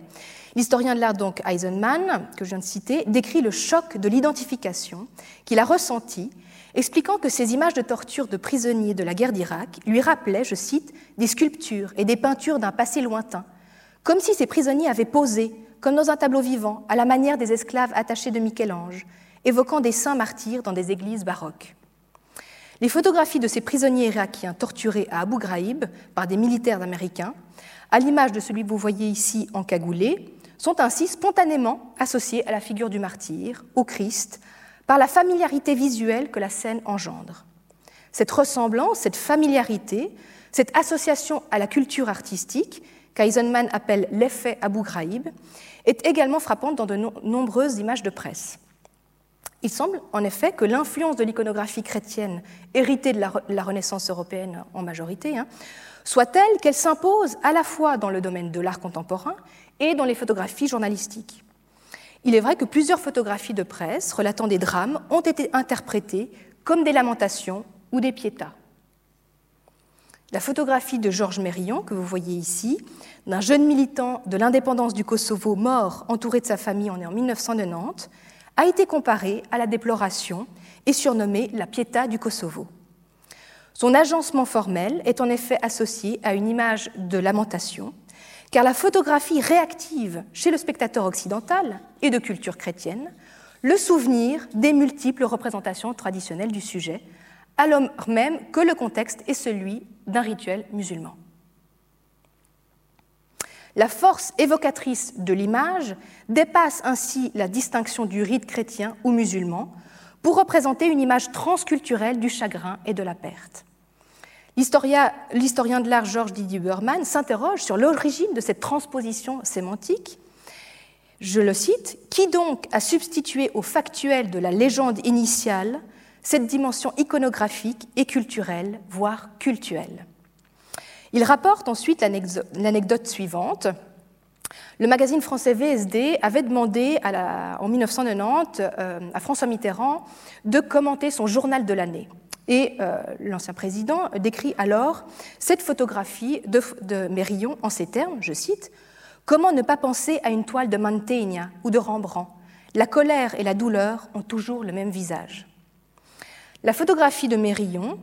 l'historien de l'art donc Eisenman, que je viens de citer, décrit le choc de l'identification qu'il a ressenti, expliquant que ces images de torture de prisonniers de la guerre d'Irak lui rappelaient, je cite, des sculptures et des peintures d'un passé lointain, comme si ces prisonniers avaient posé, comme dans un tableau vivant, à la manière des esclaves attachés de Michel-Ange, évoquant des saints martyrs dans des églises baroques. Les photographies de ces prisonniers irakiens torturés à Abu Ghraib par des militaires américains, à l'image de celui que vous voyez ici en cagoulé, sont ainsi spontanément associées à la figure du martyr, au Christ, par la familiarité visuelle que la scène engendre. Cette ressemblance, cette familiarité, cette association à la culture artistique, qu'Eisenman appelle l'effet Abu Ghraib, est également frappante dans de nombreuses images de presse. Il semble en effet que l'influence de l'iconographie chrétienne, héritée de la, Renaissance européenne en majorité, hein, soit telle qu'elle s'impose à la fois dans le domaine de l'art contemporain et dans les photographies journalistiques. Il est vrai que plusieurs photographies de presse relatant des drames ont été interprétées comme des lamentations ou des piétas. La photographie de Georges Mérillon, que vous voyez ici, d'un jeune militant de l'indépendance du Kosovo mort entouré de sa famille en 1990, a été comparée à la déploration et surnommée la Pietà du Kosovo. Son agencement formel est en effet associé à une image de lamentation, car la photographie réactive chez le spectateur occidental et de culture chrétienne le souvenir des multiples représentations traditionnelles du sujet, alors même que le contexte est celui d'un rituel musulman. La force évocatrice de l'image dépasse ainsi la distinction du rite chrétien ou musulman pour représenter une image transculturelle du chagrin et de la perte. L'historien de l'art Georges Didier Berman s'interroge sur l'origine de cette transposition sémantique. Je le cite Qui donc a substitué au factuel de la légende initiale cette dimension iconographique et culturelle, voire cultuelle? Il rapporte ensuite l'anecdote suivante. Le magazine français VSD avait demandé en 1990 euh, à François Mitterrand de commenter son journal de l'année. Et euh, l'ancien président décrit alors cette photographie de, de, Mérillon en ces termes, je cite, Comment ne pas penser à une toile de Mantegna ou de Rembrandt? La colère et la douleur ont toujours le même visage. La photographie de Mérillon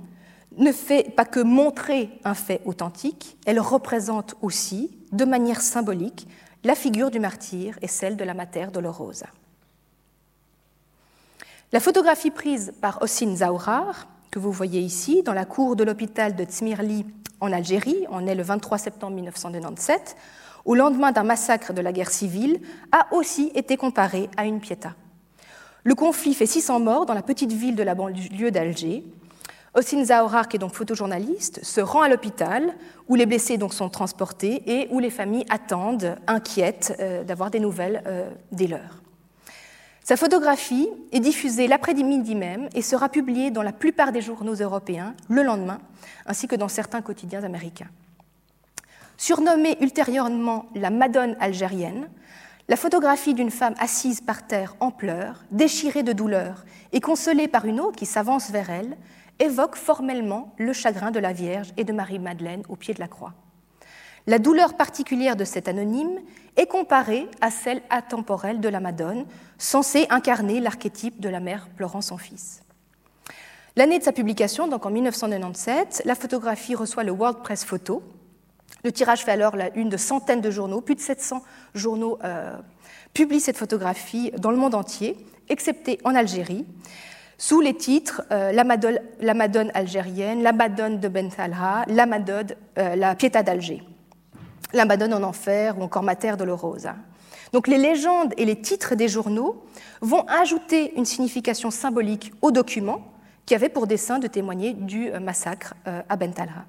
ne fait pas que montrer un fait authentique, elle représente aussi, de manière symbolique, la figure du martyr et celle de la Mater Dolorosa. La photographie prise par Hossein Zaurar que vous voyez ici, dans la cour de l'hôpital de Tsmirli en Algérie, on est le 23 septembre 1997, au lendemain d'un massacre de la guerre civile, a aussi été comparé à une piéta. Le conflit fait 600 morts dans la petite ville de la banlieue d'Alger. Hossein Zahorar, qui est donc photojournaliste, se rend à l'hôpital où les blessés sont transportés et où les familles attendent, inquiètes, euh, d'avoir des nouvelles euh, des leurs. Sa photographie est diffusée l'après-midi même et sera publiée dans la plupart des journaux européens le lendemain, ainsi que dans certains quotidiens américains. Surnommée ultérieurement la Madone algérienne, la photographie d'une femme assise par terre en pleurs, déchirée de douleur et consolée par une autre qui s'avance vers elle, évoque formellement le chagrin de la Vierge et de Marie-Madeleine au pied de la croix. La douleur particulière de cet anonyme est comparée à celle atemporelle de la Madone, censée incarner l'archétype de la mère pleurant son fils. L'année de sa publication, donc en 1997, la photographie reçoit le World Press Photo. Le tirage fait alors une de centaines de journaux, plus de 700 journaux euh, publient cette photographie dans le monde entier, excepté en Algérie, sous les titres euh, la, Madone, algérienne, la Madone de Bentalha, la Madone, euh, la Pietà d'Alger la Madone en enfer ou encore Mater Dolorosa. Donc les légendes et les titres des journaux vont ajouter une signification symbolique au document qui avait pour dessein de témoigner du euh, massacre à Bentalha.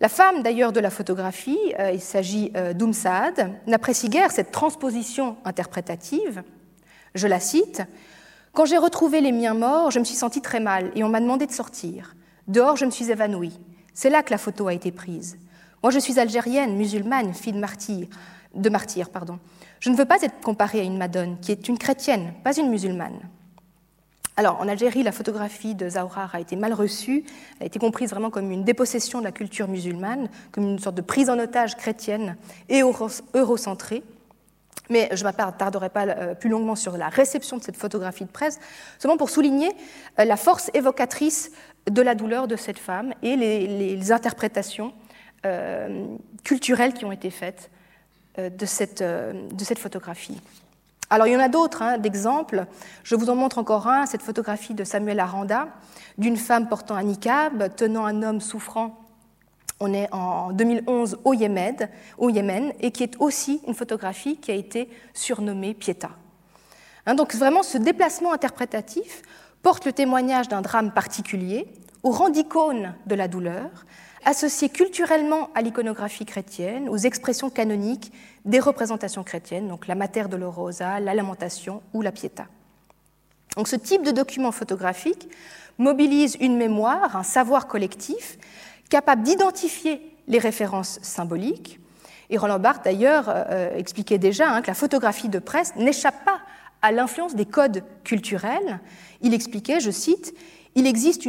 La femme d'ailleurs de la photographie, il s'agit d'Oumsaad, n'apprécie guère cette transposition interprétative. Je la cite Quand j'ai retrouvé les miens morts, je me suis sentie très mal et on m'a demandé de sortir. Dehors, je me suis évanouie. C'est là que la photo a été prise. Moi, je suis algérienne, musulmane, fille de martyr. De pardon. Je ne veux pas être comparée à une Madone, qui est une chrétienne, pas une musulmane. Alors, en Algérie, la photographie de Zaourar a été mal reçue, elle a été comprise vraiment comme une dépossession de la culture musulmane, comme une sorte de prise en otage chrétienne et eurocentrée. Mais je ne m'attarderai pas euh, plus longuement sur la réception de cette photographie de presse, seulement pour souligner euh, la force évocatrice de la douleur de cette femme et les interprétations euh, culturelles qui ont été faites de cette, de cette photographie. Alors il y en a d'autres hein, d'exemples. Je vous en montre encore un, cette photographie de Samuel Aranda, d'une femme portant un niqab, tenant un homme souffrant. On est en 2011 au Yémen, et qui est aussi une photographie qui a été surnommée Pieta. Hein, donc vraiment, ce déplacement interprétatif porte le témoignage d'un drame particulier au rang d'icône de la douleur, associée culturellement à l'iconographie chrétienne, aux expressions canoniques des représentations chrétiennes, donc la Mater Dolorosa, la Lamentation ou la Pietà. Donc ce type de document photographique mobilise une mémoire, un savoir collectif, capable d'identifier les références symboliques. Et Roland Barthes, d'ailleurs, euh, euh, expliquait déjà hein, que la photographie de presse n'échappe pas à l'influence des codes culturels. Il expliquait, je cite, il existe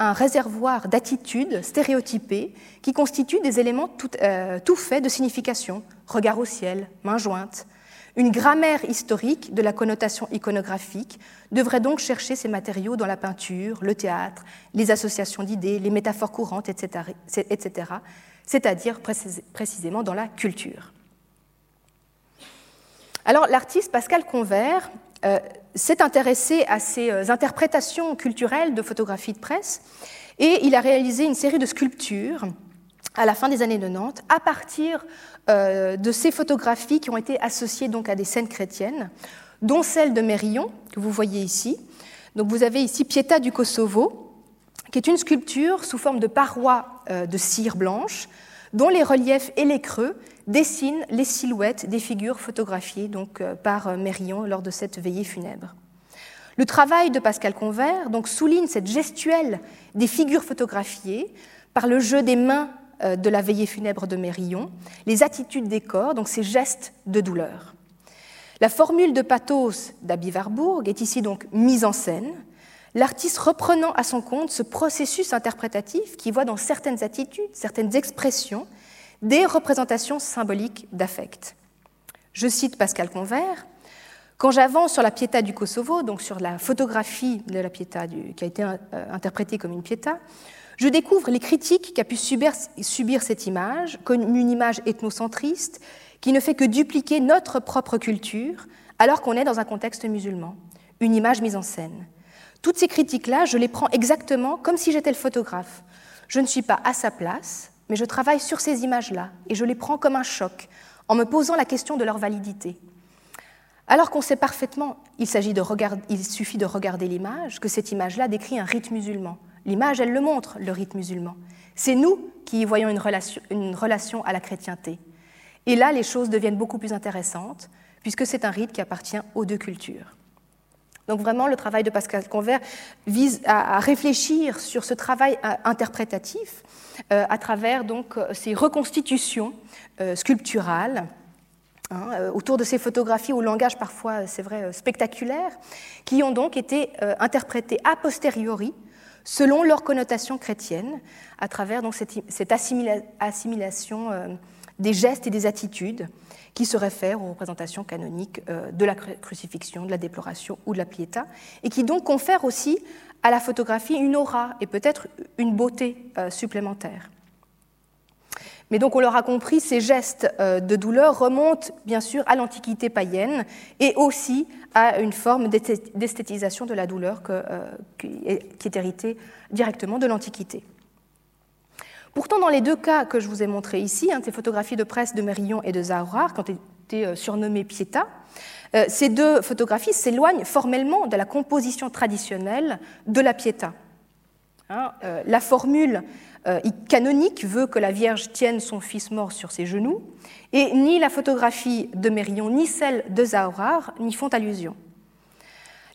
un réservoir d'attitudes stéréotypées qui constituent des éléments tout, euh, tout faits de signification, regard au ciel, main jointe. Une grammaire historique de la connotation iconographique devrait donc chercher ces matériaux dans la peinture, le théâtre, les associations d'idées, les métaphores courantes, etc., etc., c'est-à-dire précisément dans la culture. Alors l'artiste Pascal Convert euh, s'est intéressé à ces euh, interprétations culturelles de photographie de presse et il a réalisé une série de sculptures à la fin des années 90 à partir euh, de ces photographies qui ont été associées donc à des scènes chrétiennes, dont celle de Mérillon, que vous voyez ici. Donc vous avez ici Pietà du Kosovo, qui est une sculpture sous forme de parois de cire blanche, dont les reliefs et les creux dessinent les silhouettes des figures photographiées donc, euh, par euh, Mérillon lors de cette veillée funèbre. Le travail de Pascal Convert donc, souligne cette gestuelle des figures photographiées par le jeu des mains euh, de la veillée funèbre de Mérillon, les attitudes des corps, donc ces gestes de douleur. La formule de pathos d'Abi Warburg est ici donc mise en scène, l'artiste reprenant à son compte ce processus interprétatif qui voit dans certaines attitudes, certaines expressions, des représentations symboliques d'affect. Je cite Pascal Convert Quand j'avance sur la Pietà du Kosovo, donc sur la photographie de la Pietà qui a été euh, interprétée comme une Pietà, je découvre les critiques qu'a pu subir, cette image, comme une image ethnocentriste qui ne fait que dupliquer notre propre culture alors qu'on est dans un contexte musulman, une image mise en scène. Toutes ces critiques-là, je les prends exactement comme si j'étais le photographe. Je ne suis pas à sa place, mais je travaille sur ces images-là et je les prends comme un choc en me posant la question de leur validité. Alors qu'on sait parfaitement, il, il suffit de regarder l'image, que cette image-là décrit un rite musulman. L'image, elle le montre, le rite musulman. C'est nous qui y voyons une relation, à la chrétienté. Et là, les choses deviennent beaucoup plus intéressantes, puisque c'est un rite qui appartient aux deux cultures. Donc vraiment, le travail de Pascal Convert vise à, réfléchir sur ce travail euh, interprétatif euh, à travers donc euh, ces reconstitutions sculpturales hein, autour de ces photographies au langage parfois, c'est vrai, spectaculaire, qui ont donc été interprétées a posteriori selon leur connotation chrétienne, à travers cette, assimilation des gestes et des attitudes qui se réfèrent aux représentations canoniques euh, de la crucifixion, de la déploration ou de la piéta, et qui donc confèrent aussi à la photographie une aura et peut-être une beauté euh, supplémentaire. Mais donc on l'aura compris, ces gestes euh, de douleur remontent bien sûr à l'Antiquité païenne et aussi à une forme d'esthétisation de la douleur qui est héritée directement de l'Antiquité. Pourtant, dans les deux cas que je vous ai montrés ici, hein, ces photographies de presse de Mérillon et de Zahorar, qui ont été euh, surnommées Pieta, euh, ces deux photographies s'éloignent formellement de la composition traditionnelle de la Pietà. Hein, euh, la formule canonique veut que la Vierge tienne son fils mort sur ses genoux, et ni la photographie de Mérillon ni celle de Zahorar n'y font allusion.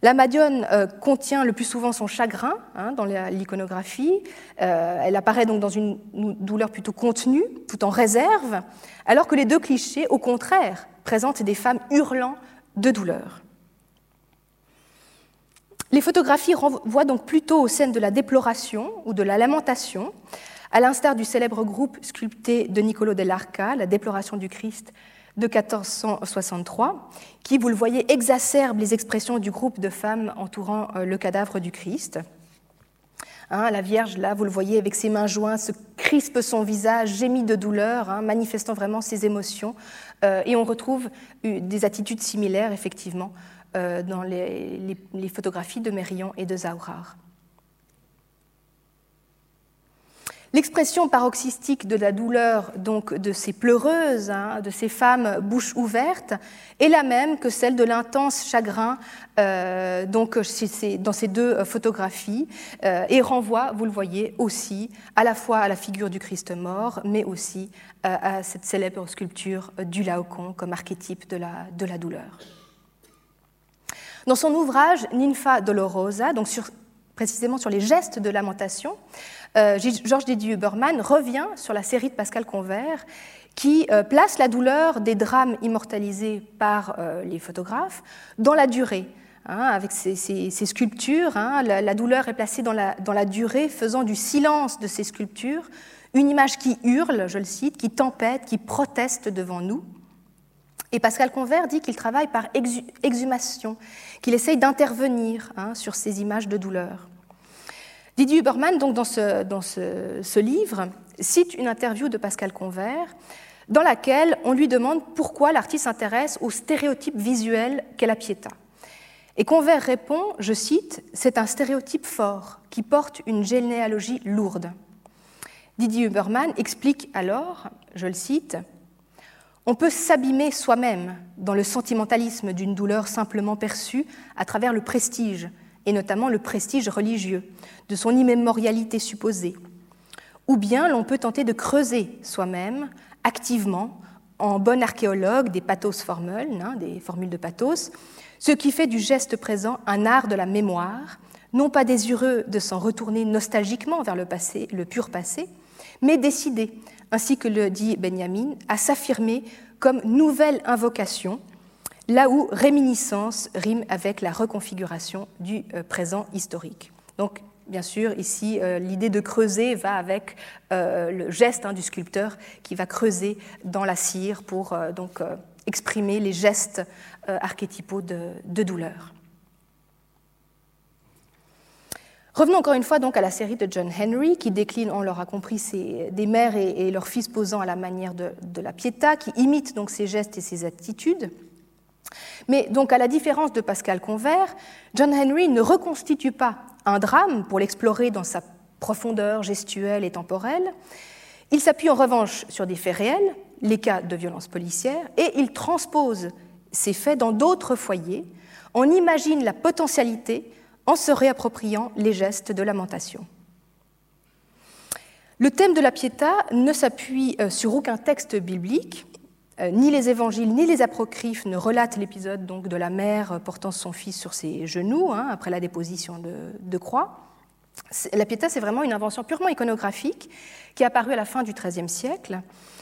La Madione euh, contient le plus souvent son chagrin hein, dans l'iconographie. Euh, elle apparaît donc dans une douleur plutôt contenue, tout en réserve, alors que les deux clichés, au contraire, présentent des femmes hurlant de douleur. Les photographies renvoient donc plutôt aux scènes de la déploration ou de la lamentation, à l'instar du célèbre groupe sculpté de Niccolo dell'Arca, la déploration du Christ de 1463, qui, vous le voyez, exacerbe les expressions du groupe de femmes entourant euh, le cadavre du Christ. Hein, la Vierge, là, vous le voyez, avec ses mains jointes, se crispe son visage, gémit de douleur, hein, manifestant vraiment ses émotions. Euh, et on retrouve euh, des attitudes similaires, effectivement, dans les, photographies de Mérillon et de Zaurar. L'expression paroxystique de la douleur, donc de ces pleureuses, hein, de ces femmes bouche ouverte, est la même que celle de l'intense chagrin euh, donc, dans ces deux photographies euh, et renvoie, vous le voyez, aussi à la fois à la figure du Christ mort, mais aussi euh, à cette célèbre sculpture du Laocoon comme archétype de la douleur. Dans son ouvrage Ninfa Dolorosa, donc précisément sur les gestes de lamentation, euh, Georges Didier Huberman revient sur la série de Pascal Convert qui euh, place la douleur des drames immortalisés par euh, les photographes dans la durée. Hein, avec ces, sculptures, hein, la, douleur est placée dans la, dans la durée, faisant du silence de ces sculptures une image qui hurle, je le cite, qui tempête, qui proteste devant nous. Et Pascal Convert dit qu'il travaille par exhumation, qu'il essaye d'intervenir hein, sur ces images de douleur. Didier Huberman, donc, dans, ce, livre, cite une interview de Pascal Convert dans laquelle on lui demande pourquoi l'artiste s'intéresse au stéréotype visuel qu'est la Pietà. Et Convert répond, je cite, C'est un stéréotype fort qui porte une généalogie lourde. Didier Huberman explique alors, je le cite, On peut s'abîmer soi-même dans le sentimentalisme d'une douleur simplement perçue à travers le prestige, et notamment le prestige religieux, de son immémorialité supposée. Ou bien l'on peut tenter de creuser soi-même activement, en bon archéologue des pathos formules, hein, des formules de pathos, ce qui fait du geste présent un art de la mémoire, non pas désireux de s'en retourner nostalgiquement vers le passé, le pur passé, mais décidé, ainsi que le dit Benjamin, à s'affirmer comme nouvelle invocation là où réminiscence rime avec la reconfiguration du euh, présent historique. Donc, bien sûr, ici, euh, l'idée de creuser va avec euh, le geste hein, du sculpteur qui va creuser dans la cire pour exprimer les gestes archétypaux de, douleur. Revenons encore une fois à la série de John Henry, qui décline, on l'aura compris, des mères et, leurs fils posant à la manière de, la Pietà, qui imite donc ces gestes et ces attitudes. Mais donc, à la différence de Pascal Convert, John Henry ne reconstitue pas un drame pour l'explorer dans sa profondeur gestuelle et temporelle. Il s'appuie en revanche sur des faits réels, les cas de violence policière, et il transpose ces faits dans d'autres foyers, on imagine la potentialité en se réappropriant les gestes de lamentation. Le thème de la Pietà ne s'appuie euh, sur aucun texte biblique, euh, ni les évangiles ni les apocryphes ne relatent l'épisode donc de la mère portant son fils sur ses genoux hein, après la déposition de, croix. La Pietà, c'est vraiment une invention purement iconographique qui est apparue à la fin du XIIIe siècle,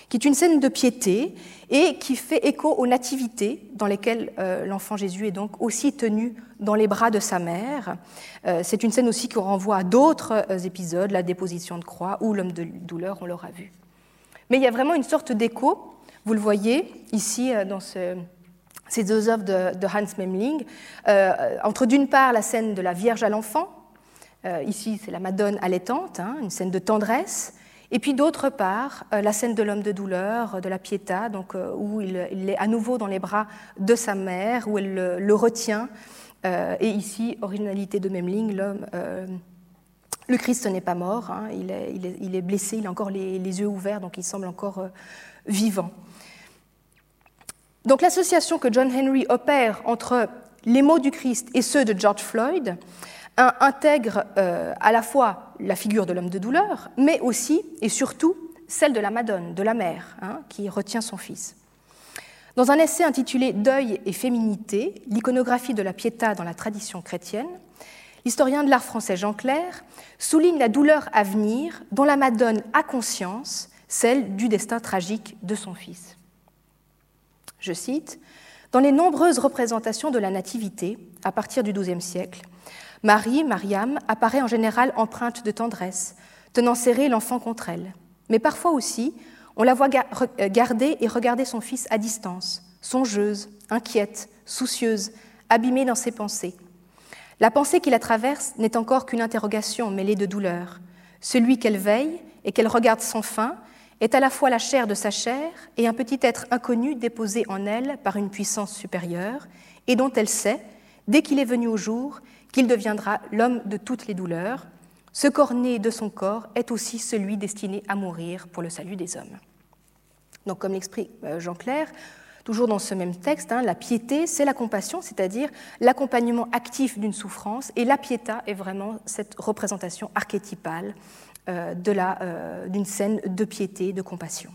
qui est une scène de piété et qui fait écho aux nativités dans lesquelles euh, l'enfant Jésus est donc aussi tenu dans les bras de sa mère. Euh, c'est une scène aussi qui renvoie à d'autres épisodes, la déposition de croix ou l'homme de douleur, on l'aura vu. Mais il y a vraiment une sorte d'écho vous le voyez ici euh, dans ces deux œuvres de, Hans Memling, euh, entre d'une part la scène de la Vierge à l'enfant, euh, ici c'est la Madone allaitante, hein, une scène de tendresse, et puis d'autre part la scène de l'homme de douleur, de la Pietà, donc, où il, est à nouveau dans les bras de sa mère, où elle le, retient, et ici, originalité de Memling, l'homme. le Christ n'est pas mort, hein, il, est, blessé, il a encore les, yeux ouverts, donc il semble encore vivant. Donc l'association que John Henry opère entre les mots du Christ et ceux de George Floyd intègre euh, à la fois la figure de l'homme de douleur, mais aussi et surtout celle de la Madone, de la mère, hein, qui retient son fils. Dans un essai intitulé Deuil et féminité, l'iconographie de la Pietà dans la tradition chrétienne, l'historien de l'art français Jean Clair souligne la douleur à venir dont la Madone a conscience, celle du destin tragique de son fils je cite, Dans les nombreuses représentations de la Nativité, à partir du XIIe siècle, Marie, Mariam, apparaît en général empreinte de tendresse, tenant serré l'enfant contre elle. Mais parfois aussi, on la voit euh, garder et regarder son fils à distance, songeuse, inquiète, soucieuse, abîmée dans ses pensées. La pensée qui la traverse n'est encore qu'une interrogation mêlée de douleur. Celui qu'elle veille et qu'elle regarde sans fin est à la fois la chair de sa chair et un petit être inconnu déposé en elle par une puissance supérieure, et dont elle sait, dès qu'il est venu au jour, qu'il deviendra l'homme de toutes les douleurs, Ce corps-né de son corps est aussi celui destiné à mourir pour le salut des hommes. Donc, comme l'explique euh, Jean-Claire, toujours dans ce même texte, hein, la piété, c'est la compassion, c'est-à-dire l'accompagnement actif d'une souffrance, et la piéta est vraiment cette représentation archétypale euh, euh, d'une scène de piété, de compassion.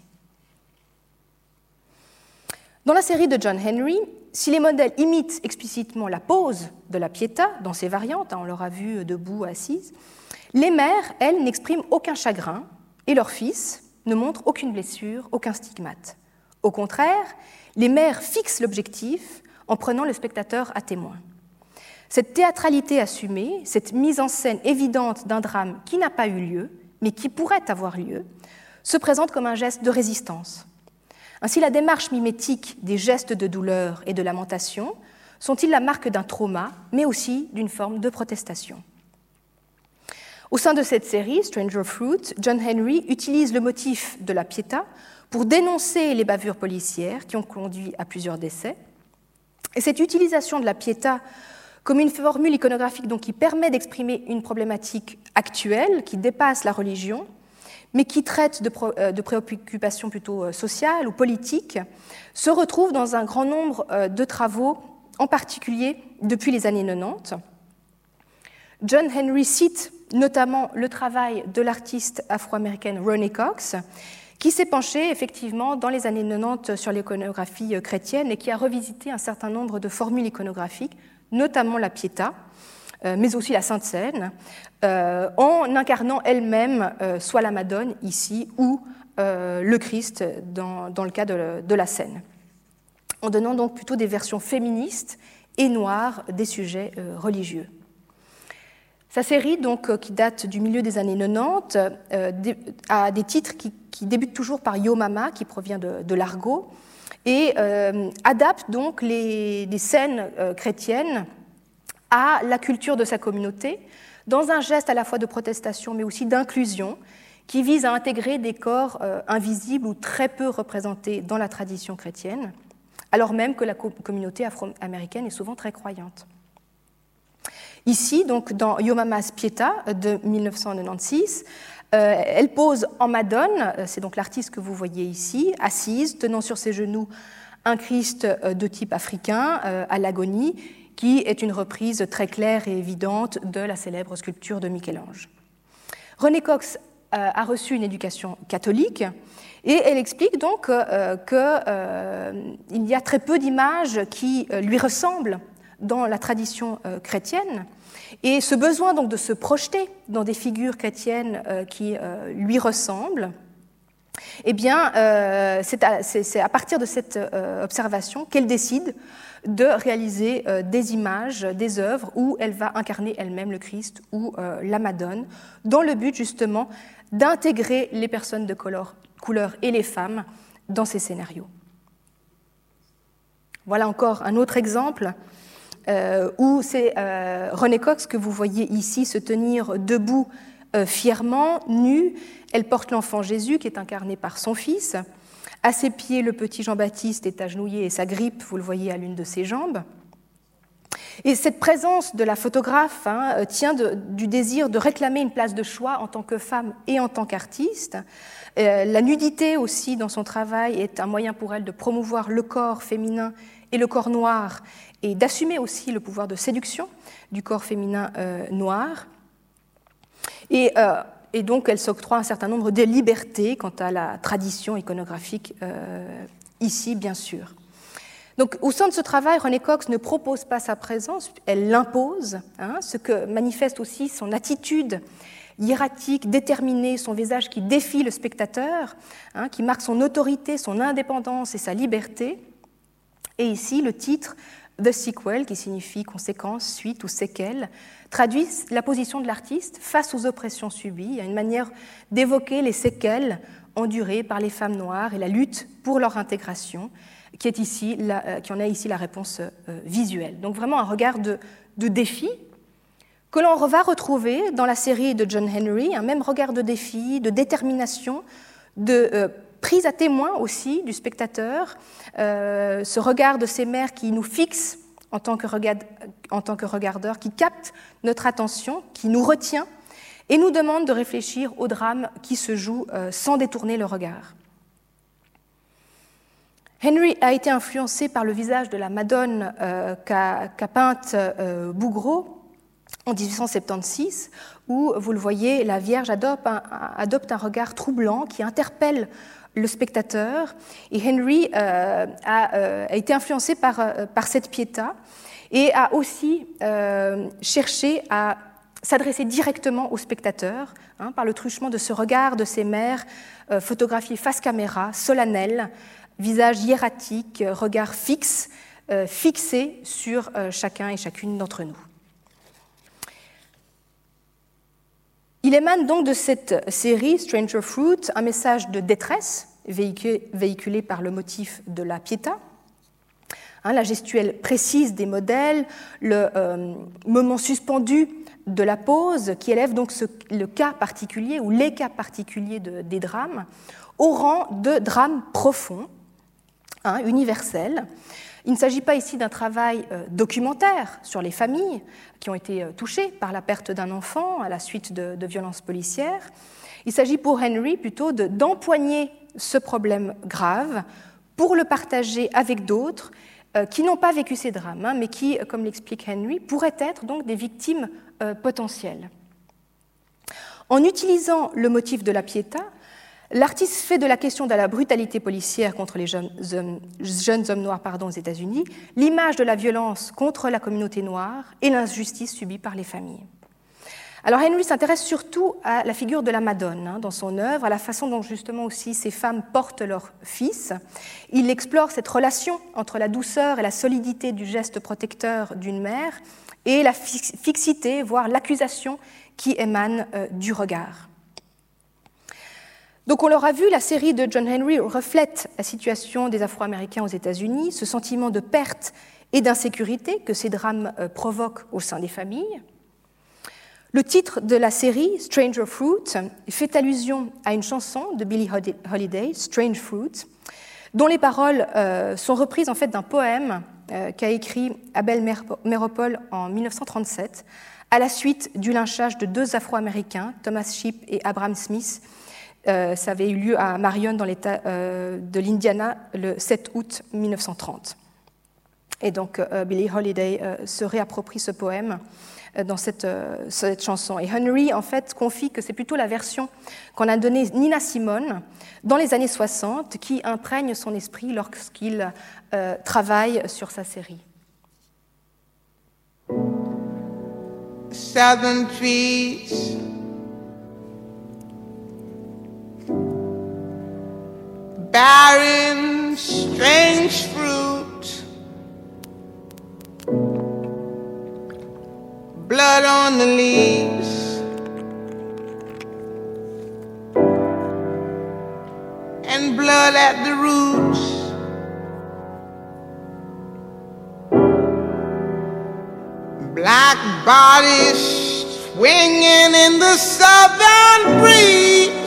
Dans la série de John Henry, si les modèles imitent explicitement la pose de la piéta dans ses variantes, hein, on l'aura vu debout, assise, les mères, elles, n'expriment aucun chagrin et leurs fils ne montrent aucune blessure, aucun stigmate. Au contraire, les mères fixent l'objectif en prenant le spectateur à témoin. Cette théâtralité assumée, cette mise en scène évidente d'un drame qui n'a pas eu lieu, mais qui pourrait avoir lieu, se présente comme un geste de résistance. Ainsi, la démarche mimétique des gestes de douleur et de lamentation sont-ils la marque d'un trauma, mais aussi d'une forme de protestation au sein de cette série, Stranger Fruit, John Henry utilise le motif de la piéta pour dénoncer les bavures policières qui ont conduit à plusieurs décès. Et cette utilisation de la piéta comme une formule iconographique qui permet d'exprimer une problématique actuelle qui dépasse la religion, mais qui traite de, euh, préoccupations plutôt euh, sociales ou politiques, se retrouve dans un grand nombre euh, de travaux, en particulier depuis les années 90. John Henry cite notamment le travail de l'artiste afro-américaine Ronnie Cox, qui s'est penchée effectivement dans les années 90 sur l'iconographie chrétienne et qui a revisité un certain nombre de formules iconographiques, notamment la Pietà, mais aussi la Sainte Seine, euh, en incarnant elle-même euh, soit la Madone ici ou le Christ dans, le cas de la Seine, en donnant donc plutôt des versions féministes et noires des sujets religieux. Sa série, donc, euh, qui date du milieu des années 90, euh, a des titres qui, débutent toujours par Yo Mama, qui provient de, l'argot, et euh, adapte donc les, scènes chrétiennes à la culture de sa communauté, dans un geste à la fois de protestation, mais aussi d'inclusion, qui vise à intégrer des corps invisibles ou très peu représentés dans la tradition chrétienne, alors même que la communauté afro-américaine est souvent très croyante. Ici, donc dans Yomamas Pieta de 1996, euh, elle pose en Madone, euh, c'est donc l'artiste que vous voyez ici, assise, tenant sur ses genoux un Christ euh, de type africain à l'agonie, qui est une reprise très claire et évidente de la célèbre sculpture de Michel-Ange. René Cox a reçu une éducation catholique et elle explique donc qu'il y a très peu d'images qui lui ressemblent dans la tradition euh, chrétienne. Et ce besoin donc de se projeter dans des figures chrétiennes euh, qui euh, lui ressemblent, eh bien, c'est à, partir de cette observation qu'elle décide de réaliser des images, des œuvres où elle va incarner elle-même le Christ ou la Madone, dans le but justement d'intégrer les personnes de couleur, et les femmes dans ces scénarios. Voilà encore un autre exemple euh, où c'est euh, René Cox que vous voyez ici se tenir debout euh, fièrement, nue. Elle porte l'enfant Jésus qui est incarné par son fils. À ses pieds, le petit Jean-Baptiste est agenouillé et sa grippe, vous le voyez à l'une de ses jambes. Et cette présence de la photographe hein, tient du désir de réclamer une place de choix en tant que femme et en tant qu'artiste. la nudité aussi dans son travail est un moyen pour elle de promouvoir le corps féminin et le corps noir et d'assumer aussi le pouvoir de séduction du corps féminin euh, noir. Euh, et, donc, elle s'octroie un certain nombre de libertés quant à la tradition iconographique, euh, ici, bien sûr. Donc, au sein de ce travail, René Cox ne propose pas sa présence, elle l'impose, hein, ce que manifeste aussi son attitude hiératique, déterminée, son visage qui défie le spectateur, hein, qui marque son autorité, son indépendance et sa liberté. Et ici, le titre The Sequel, qui signifie conséquence, suite ou séquelle, traduit la position de l'artiste face aux oppressions subies. A une manière d'évoquer les séquelles endurées par les femmes noires et la lutte pour leur intégration, qui, est ici euh, qui en est ici la réponse euh, visuelle. Donc vraiment un regard de, défi que l'on va retrouver dans la série de John Henry, un même regard de défi, de détermination, de euh, prise à témoin aussi du spectateur, euh, ce regard de ces mères qui nous fixe en tant, que regard, en tant que regardeur, qui capte notre attention, qui nous retient et nous demande de réfléchir au drame qui se joue sans détourner le regard. Henry a été influencé par le visage de la Madone qu'a peinte Bougreau en 1876, où, vous le voyez, la Vierge adopte un, regard troublant qui interpelle le spectateur. Et Henry euh, euh, a, été influencé par, euh, par, cette piéta et a aussi cherché à s'adresser directement au spectateur hein, par le truchement de ce regard de ces mères photographiées face caméra, solennel, visage hiératique, regard fixe, fixé sur chacun et chacune d'entre nous. Il émane donc de cette série Stranger Fruit un message de détresse véhiculé par le motif de la pietà, hein, la gestuelle précise des modèles, le euh, moment suspendu de la pose qui élève donc le cas particulier ou les cas particuliers des drames au rang de drames profonds, hein, universels, il ne s'agit pas ici d'un travail euh, documentaire sur les familles qui ont été euh, touchées par la perte d'un enfant à la suite de, violences policières. Il s'agit pour Henry plutôt d'empoigner ce problème grave pour le partager avec d'autres euh, qui n'ont pas vécu ces drames, hein, mais qui, comme l'explique Henry, pourraient être des victimes potentielles. En utilisant le motif de la piéta, L'artiste fait de la question de la brutalité policière contre les jeunes hommes, noirs pardon, aux États-Unis l'image de la violence contre la communauté noire et l'injustice subie par les familles. Alors Henry s'intéresse surtout à la figure de la Madone hein, dans son œuvre, à la façon dont justement aussi ces femmes portent leurs fils. Il explore cette relation entre la douceur et la solidité du geste protecteur d'une mère et la fixité, voire l'accusation qui émane euh, du regard. Donc on l'aura vu, la série de John Henry reflète la situation des Afro-Américains aux États-Unis, ce sentiment de perte et d'insécurité que ces drames euh, provoquent au sein des familles. Le titre de la série, Stranger Fruit, fait allusion à une chanson de Billie Holiday, Strange Fruit, dont les paroles euh, sont reprises en fait d'un poème euh, qu'a écrit Abel Meropol en 1937 à la suite du lynchage de deux Afro-Américains, Thomas Shipp et Abraham Smith, euh, ça avait eu lieu à Marion, dans l'État euh, de l'Indiana, le 7 août 1930. Et donc euh, Billie Holiday se réapproprie ce poème dans cette, cette, chanson. Et Henry, en fait, confie que c'est plutôt la version qu'en a donnée Nina Simone dans les années 60 qui imprègne son esprit lorsqu'il travaille sur sa série. Southern trees barren, strange fruit, blood on the leaves, and blood at the roots. Black bodies swinging in the southern breeze.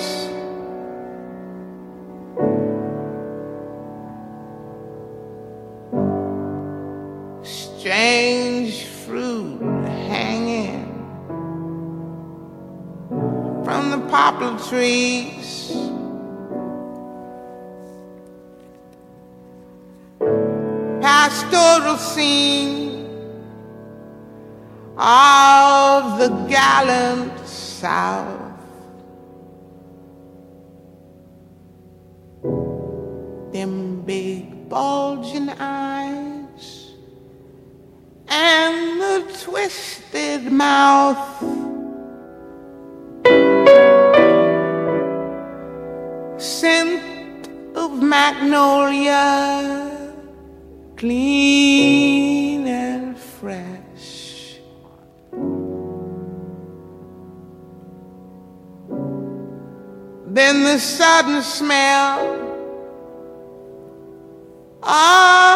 Poplar trees. Pastoral scene of the gallant South. Them big bulging eyes and the twisted mouth. Magnolia, clean and fresh. Then the sudden smell of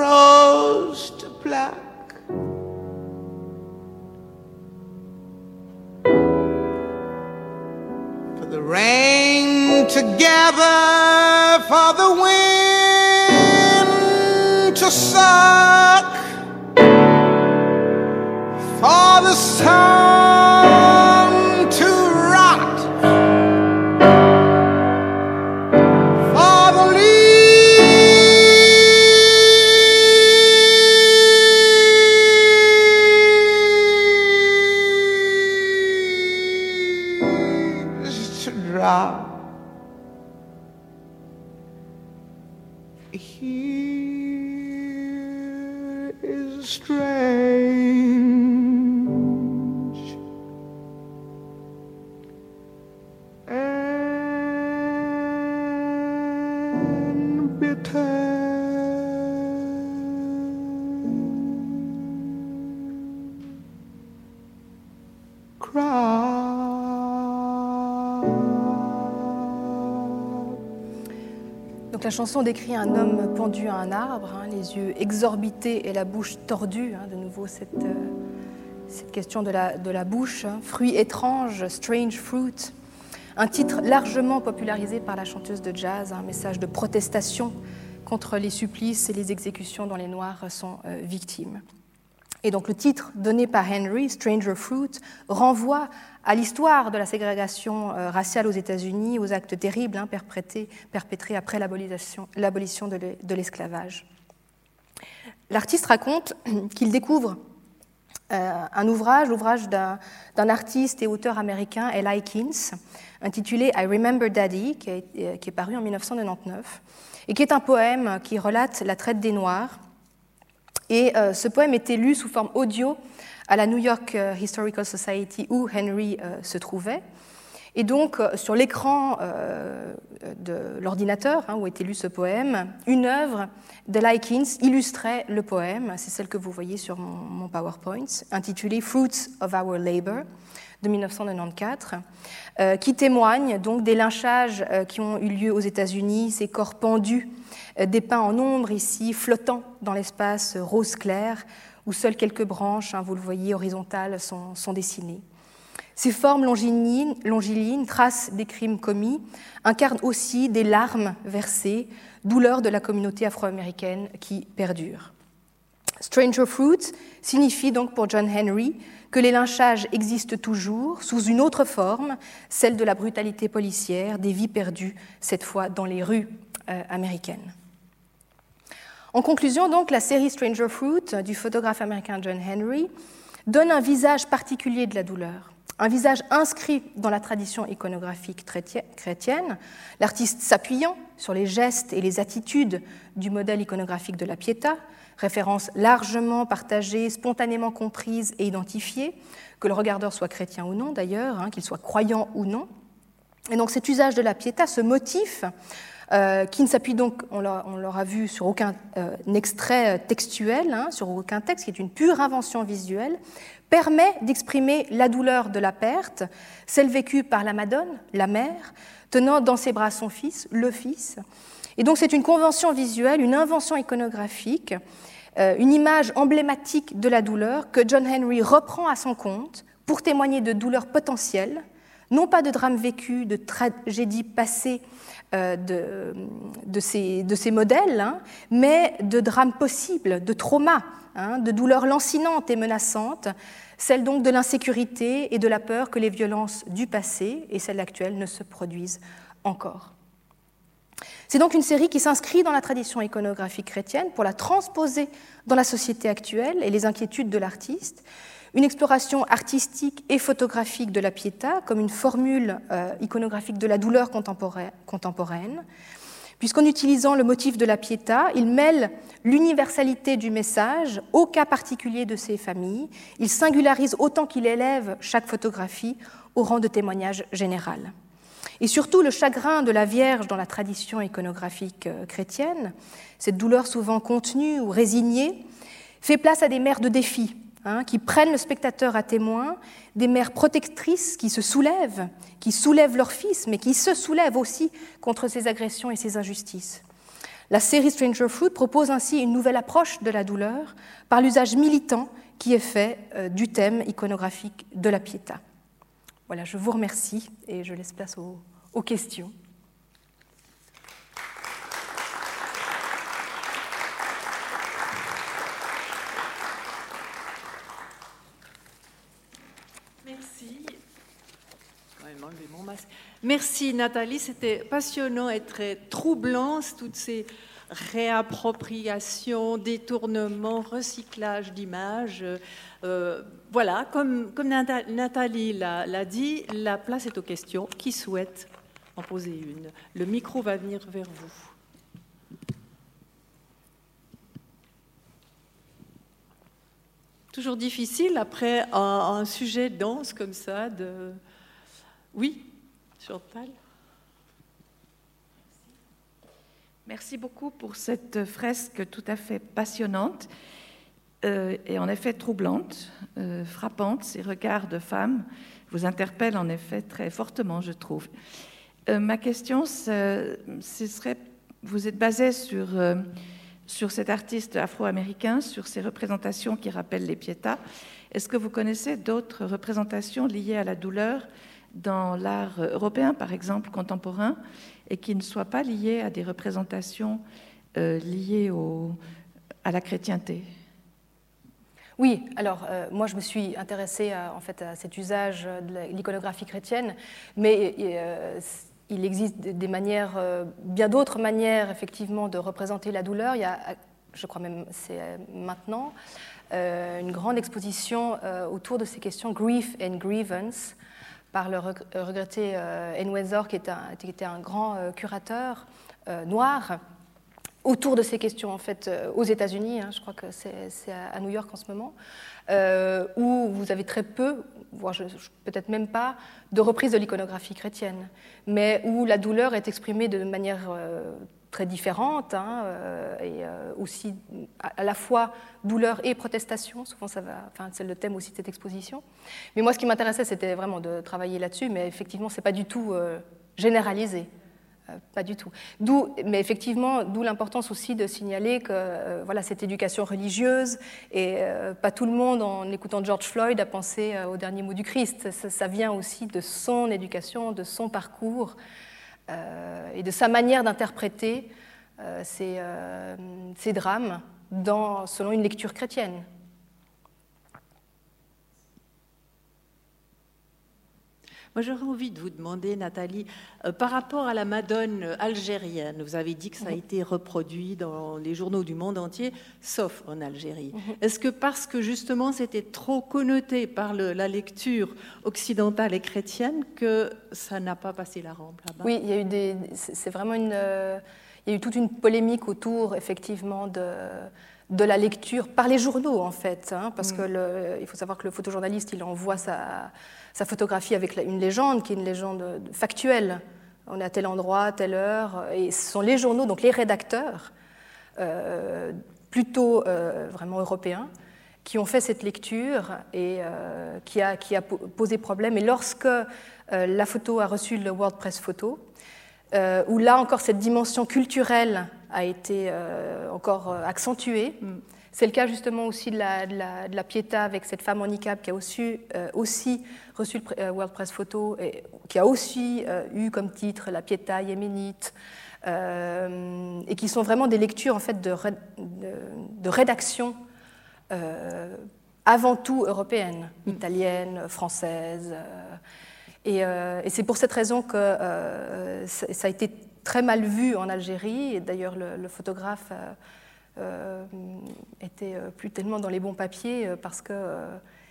crows to pluck. For the rain to gather, for the wind to suck, for the sun. La chanson décrit un homme pendu à un arbre, hein, les yeux exorbités et la bouche tordue. hein, de nouveau cette, euh, cette question de la, de la bouche. hein. Fruit étrange, strange fruit. Un titre largement popularisé par la chanteuse de jazz, un message de protestation contre les supplices et les exécutions dont les Noirs sont euh, victimes. Et donc le titre donné par Henry, Stranger Fruit, renvoie à l'histoire de la ségrégation euh, raciale aux États-Unis, aux actes terribles hein, perpétrés, après l'abolition de l'e- de l'esclavage. L'artiste raconte qu'il découvre euh, un ouvrage, l'ouvrage d'un artiste et auteur américain, L.I. Keynes, intitulé I Remember Daddy, qui est paru en 1999, et qui est un poème qui relate la traite des Noirs. Et euh, ce poème était lu sous forme audio à la New York euh, Historical Society où Henry euh, se trouvait. Et donc, sur l'écran de l'ordinateur hein, où était lu ce poème, une œuvre de Likins illustrait le poème. C'est celle que vous voyez sur mon, PowerPoint, intitulée Fruits of Our Labor de 1994, euh, qui témoigne donc des lynchages qui ont eu lieu aux États-Unis, ces corps pendus, euh, dépeints en ombre ici, flottant dans l'espace rose clair, où seules quelques branches, hein, vous le voyez, horizontales, sont, dessinées. Ces formes longilines, traces des crimes commis, incarnent aussi des larmes versées, douleurs de la communauté afro-américaine qui perdurent. Stranger Fruit signifie donc pour John Henry que les lynchages existent toujours sous une autre forme, celle de la brutalité policière, des vies perdues, cette fois dans les rues euh, américaines. En conclusion, donc, la série Stranger Fruit du photographe américain John Henry donne un visage particulier de la douleur, un visage inscrit dans la tradition iconographique chrétienne, l'artiste s'appuyant sur les gestes et les attitudes du modèle iconographique de la Pietà, référence largement partagée, spontanément comprise et identifiée, que le regardeur soit chrétien ou non d'ailleurs, hein, qu'il soit croyant ou non. Et donc cet usage de la Pietà, ce motif, euh, qui ne s'appuie donc, on l'aura vu, sur aucun euh, extrait textuel, hein, sur aucun texte, qui est une pure invention visuelle, permet d'exprimer la douleur de la perte, celle vécue par la Madone, la mère, tenant dans ses bras son fils, le fils. Et donc c'est une convention visuelle, une invention iconographique, euh, une image emblématique de la douleur que John Henry reprend à son compte pour témoigner de douleurs potentielles, non pas de drames vécus, de tragédies passées euh, de, ces, modèles, hein, mais de drames possibles, de traumas, hein, de douleurs lancinantes et menaçantes, celles donc de l'insécurité et de la peur que les violences du passé et celles actuelles ne se produisent encore. C'est donc une série qui s'inscrit dans la tradition iconographique chrétienne pour la transposer dans la société actuelle et les inquiétudes de l'artiste, une exploration artistique et photographique de la Pietà comme une formule euh, iconographique de la douleur contemporaine, puisqu'en utilisant le motif de la Pietà, il mêle l'universalité du message au cas particulier de ces familles, il singularise autant qu'il élève chaque photographie au rang de témoignage général. Et surtout, le chagrin de la Vierge dans la tradition iconographique chrétienne, cette douleur souvent contenue ou résignée, fait place à des mères de défi, hein, qui prennent le spectateur à témoin, des mères protectrices qui se soulèvent, qui soulèvent leur fils, mais qui se soulèvent aussi contre ces agressions et ces injustices. La série Stranger Fruit propose ainsi une nouvelle approche de la douleur par l'usage militant qui est fait euh, du thème iconographique de la Pietà. Voilà, je vous remercie et je laisse place aux questions. Merci. Merci Nathalie, c'était passionnant et très troublant, toutes ces réappropriations, détournements, recyclage d'images. Euh, voilà, comme, Nathalie l'a dit, la place est aux questions. Qui souhaite en poser une? Le micro va venir vers vous. Toujours difficile après un, sujet dense comme ça de... Oui, Chantal Merci beaucoup pour cette fresque tout à fait passionnante euh, et en effet troublante, euh, frappante. Ces regards de femmes vous interpellent en effet très fortement, je trouve. Euh, ma question, ce serait, vous êtes basé sur, sur cet artiste afro-américain, sur ses représentations qui rappellent les Pietà. Est-ce que vous connaissez d'autres représentations liées à la douleur dans l'art européen, par exemple, contemporain, et qui ne soient pas liées à des représentations liées au, à la chrétienté oui, alors euh, moi je me suis intéressée à, en fait, à cet usage de l'iconographie chrétienne, mais euh, il existe des manières, euh, bien d'autres manières effectivement de représenter la douleur. Il y a, je crois même c'est maintenant, une grande exposition autour de ces questions grief and grievance par le regretté N. qui, qui était un grand curateur noir autour de ces questions en fait euh, aux États-Unis, hein, je crois que c'est à New York en ce moment, euh, où vous avez très peu, voire peut-être même pas, de reprise de l'iconographie chrétienne, mais où la douleur est exprimée de manière euh, très différente, hein, et aussi à, la fois douleur et protestation. Souvent, ça va, enfin, c'est le thème aussi de cette exposition. Mais moi, ce qui m'intéressait, c'était vraiment de travailler là-dessus, mais effectivement, c'est pas du tout généralisé. Euh, pas du tout. D'où, mais effectivement, d'où l'importance aussi de signaler que euh, voilà cette éducation religieuse et euh, pas tout le monde en écoutant George Floyd a pensé au dernier mot du Christ. Ça, vient aussi de son éducation, de son parcours et de sa manière d'interpréter ces, ces, drames selon une lecture chrétienne. Moi, j'aurais envie de vous demander, Nathalie, euh, par rapport à la Madone algérienne, vous avez dit que ça a mhm. été reproduit dans les journaux du monde entier, sauf en Algérie. Mhm. Est-ce que parce que justement c'était trop connoté par la lecture occidentale et chrétienne que ça n'a pas passé la rampe là-bas? Oui, il y a eu des. C'est vraiment une. Euh, il y a eu toute une polémique autour, effectivement, de de la lecture par les journaux en fait, hein, parce mm. que il faut savoir que le photojournaliste il envoie sa, sa photographie avec une légende qui est une légende factuelle. On est à tel endroit, à telle heure, et ce sont les journaux, donc les rédacteurs, euh, plutôt euh, vraiment européens, qui ont fait cette lecture et euh, qui, a, posé problème. Et lorsque la photo a reçu le World Press Photo, où là encore cette dimension culturelle a été encore accentuée. C'est le cas justement aussi de la, de, la, Pietà avec cette femme handicap qui a aussi, euh, aussi reçu le euh, World Press Photo et qui a aussi euh, eu comme titre la Pietà yéménite et qui sont vraiment des lectures en fait de, de, rédaction avant tout européenne, mm. italienne, française. et, c'est pour cette raison que ça, a été très mal vu en Algérie. Et d'ailleurs, le, le, photographe euh, était euh, plus tellement dans les bons papiers euh, parce que.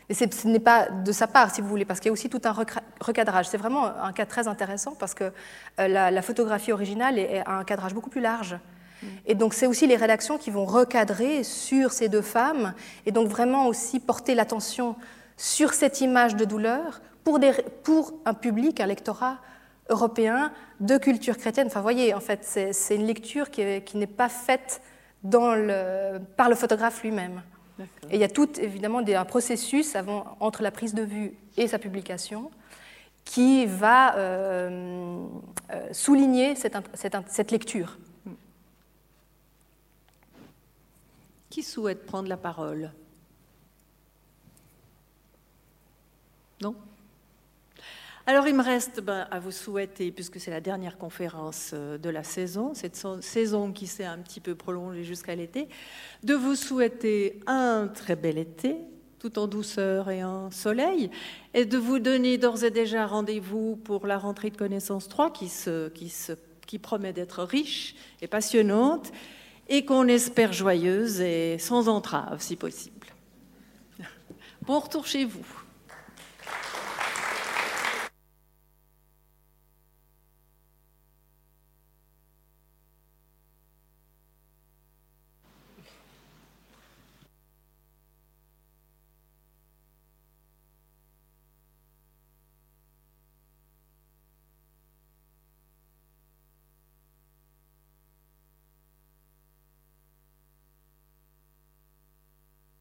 Mais ce n'est pas de sa part, si vous voulez, parce qu'il y a aussi tout un recadrage. C'est vraiment un cas très intéressant parce que la, photographie originale a un cadrage beaucoup plus large. Et donc, c'est aussi les rédactions qui vont recadrer sur ces deux femmes et donc vraiment aussi porter l'attention sur cette image de douleur pour, des, pour un public, un lectorat européen de culture chrétienne. Enfin, vous voyez, en fait, c'est une lecture qui n'est pas faite dans le, par le photographe lui-même. Et il y a tout évidemment un processus avant, entre la prise de vue et sa publication qui va euh, euh, souligner cette, cette, cette, lecture. Qui souhaite prendre la parole? Non? Alors il me reste ben, à vous souhaiter, puisque c'est la dernière conférence euh, de la saison, cette so- saison qui s'est un petit peu prolongée jusqu'à l'été, de vous souhaiter un très bel été, tout en douceur et en soleil, et de vous donner d'ores et déjà rendez-vous pour la rentrée de connaissances 3 qui, se, qui, se, qui promet d'être riche et passionnante, et qu'on espère joyeuse et sans entrave si possible. Bon retour chez vous.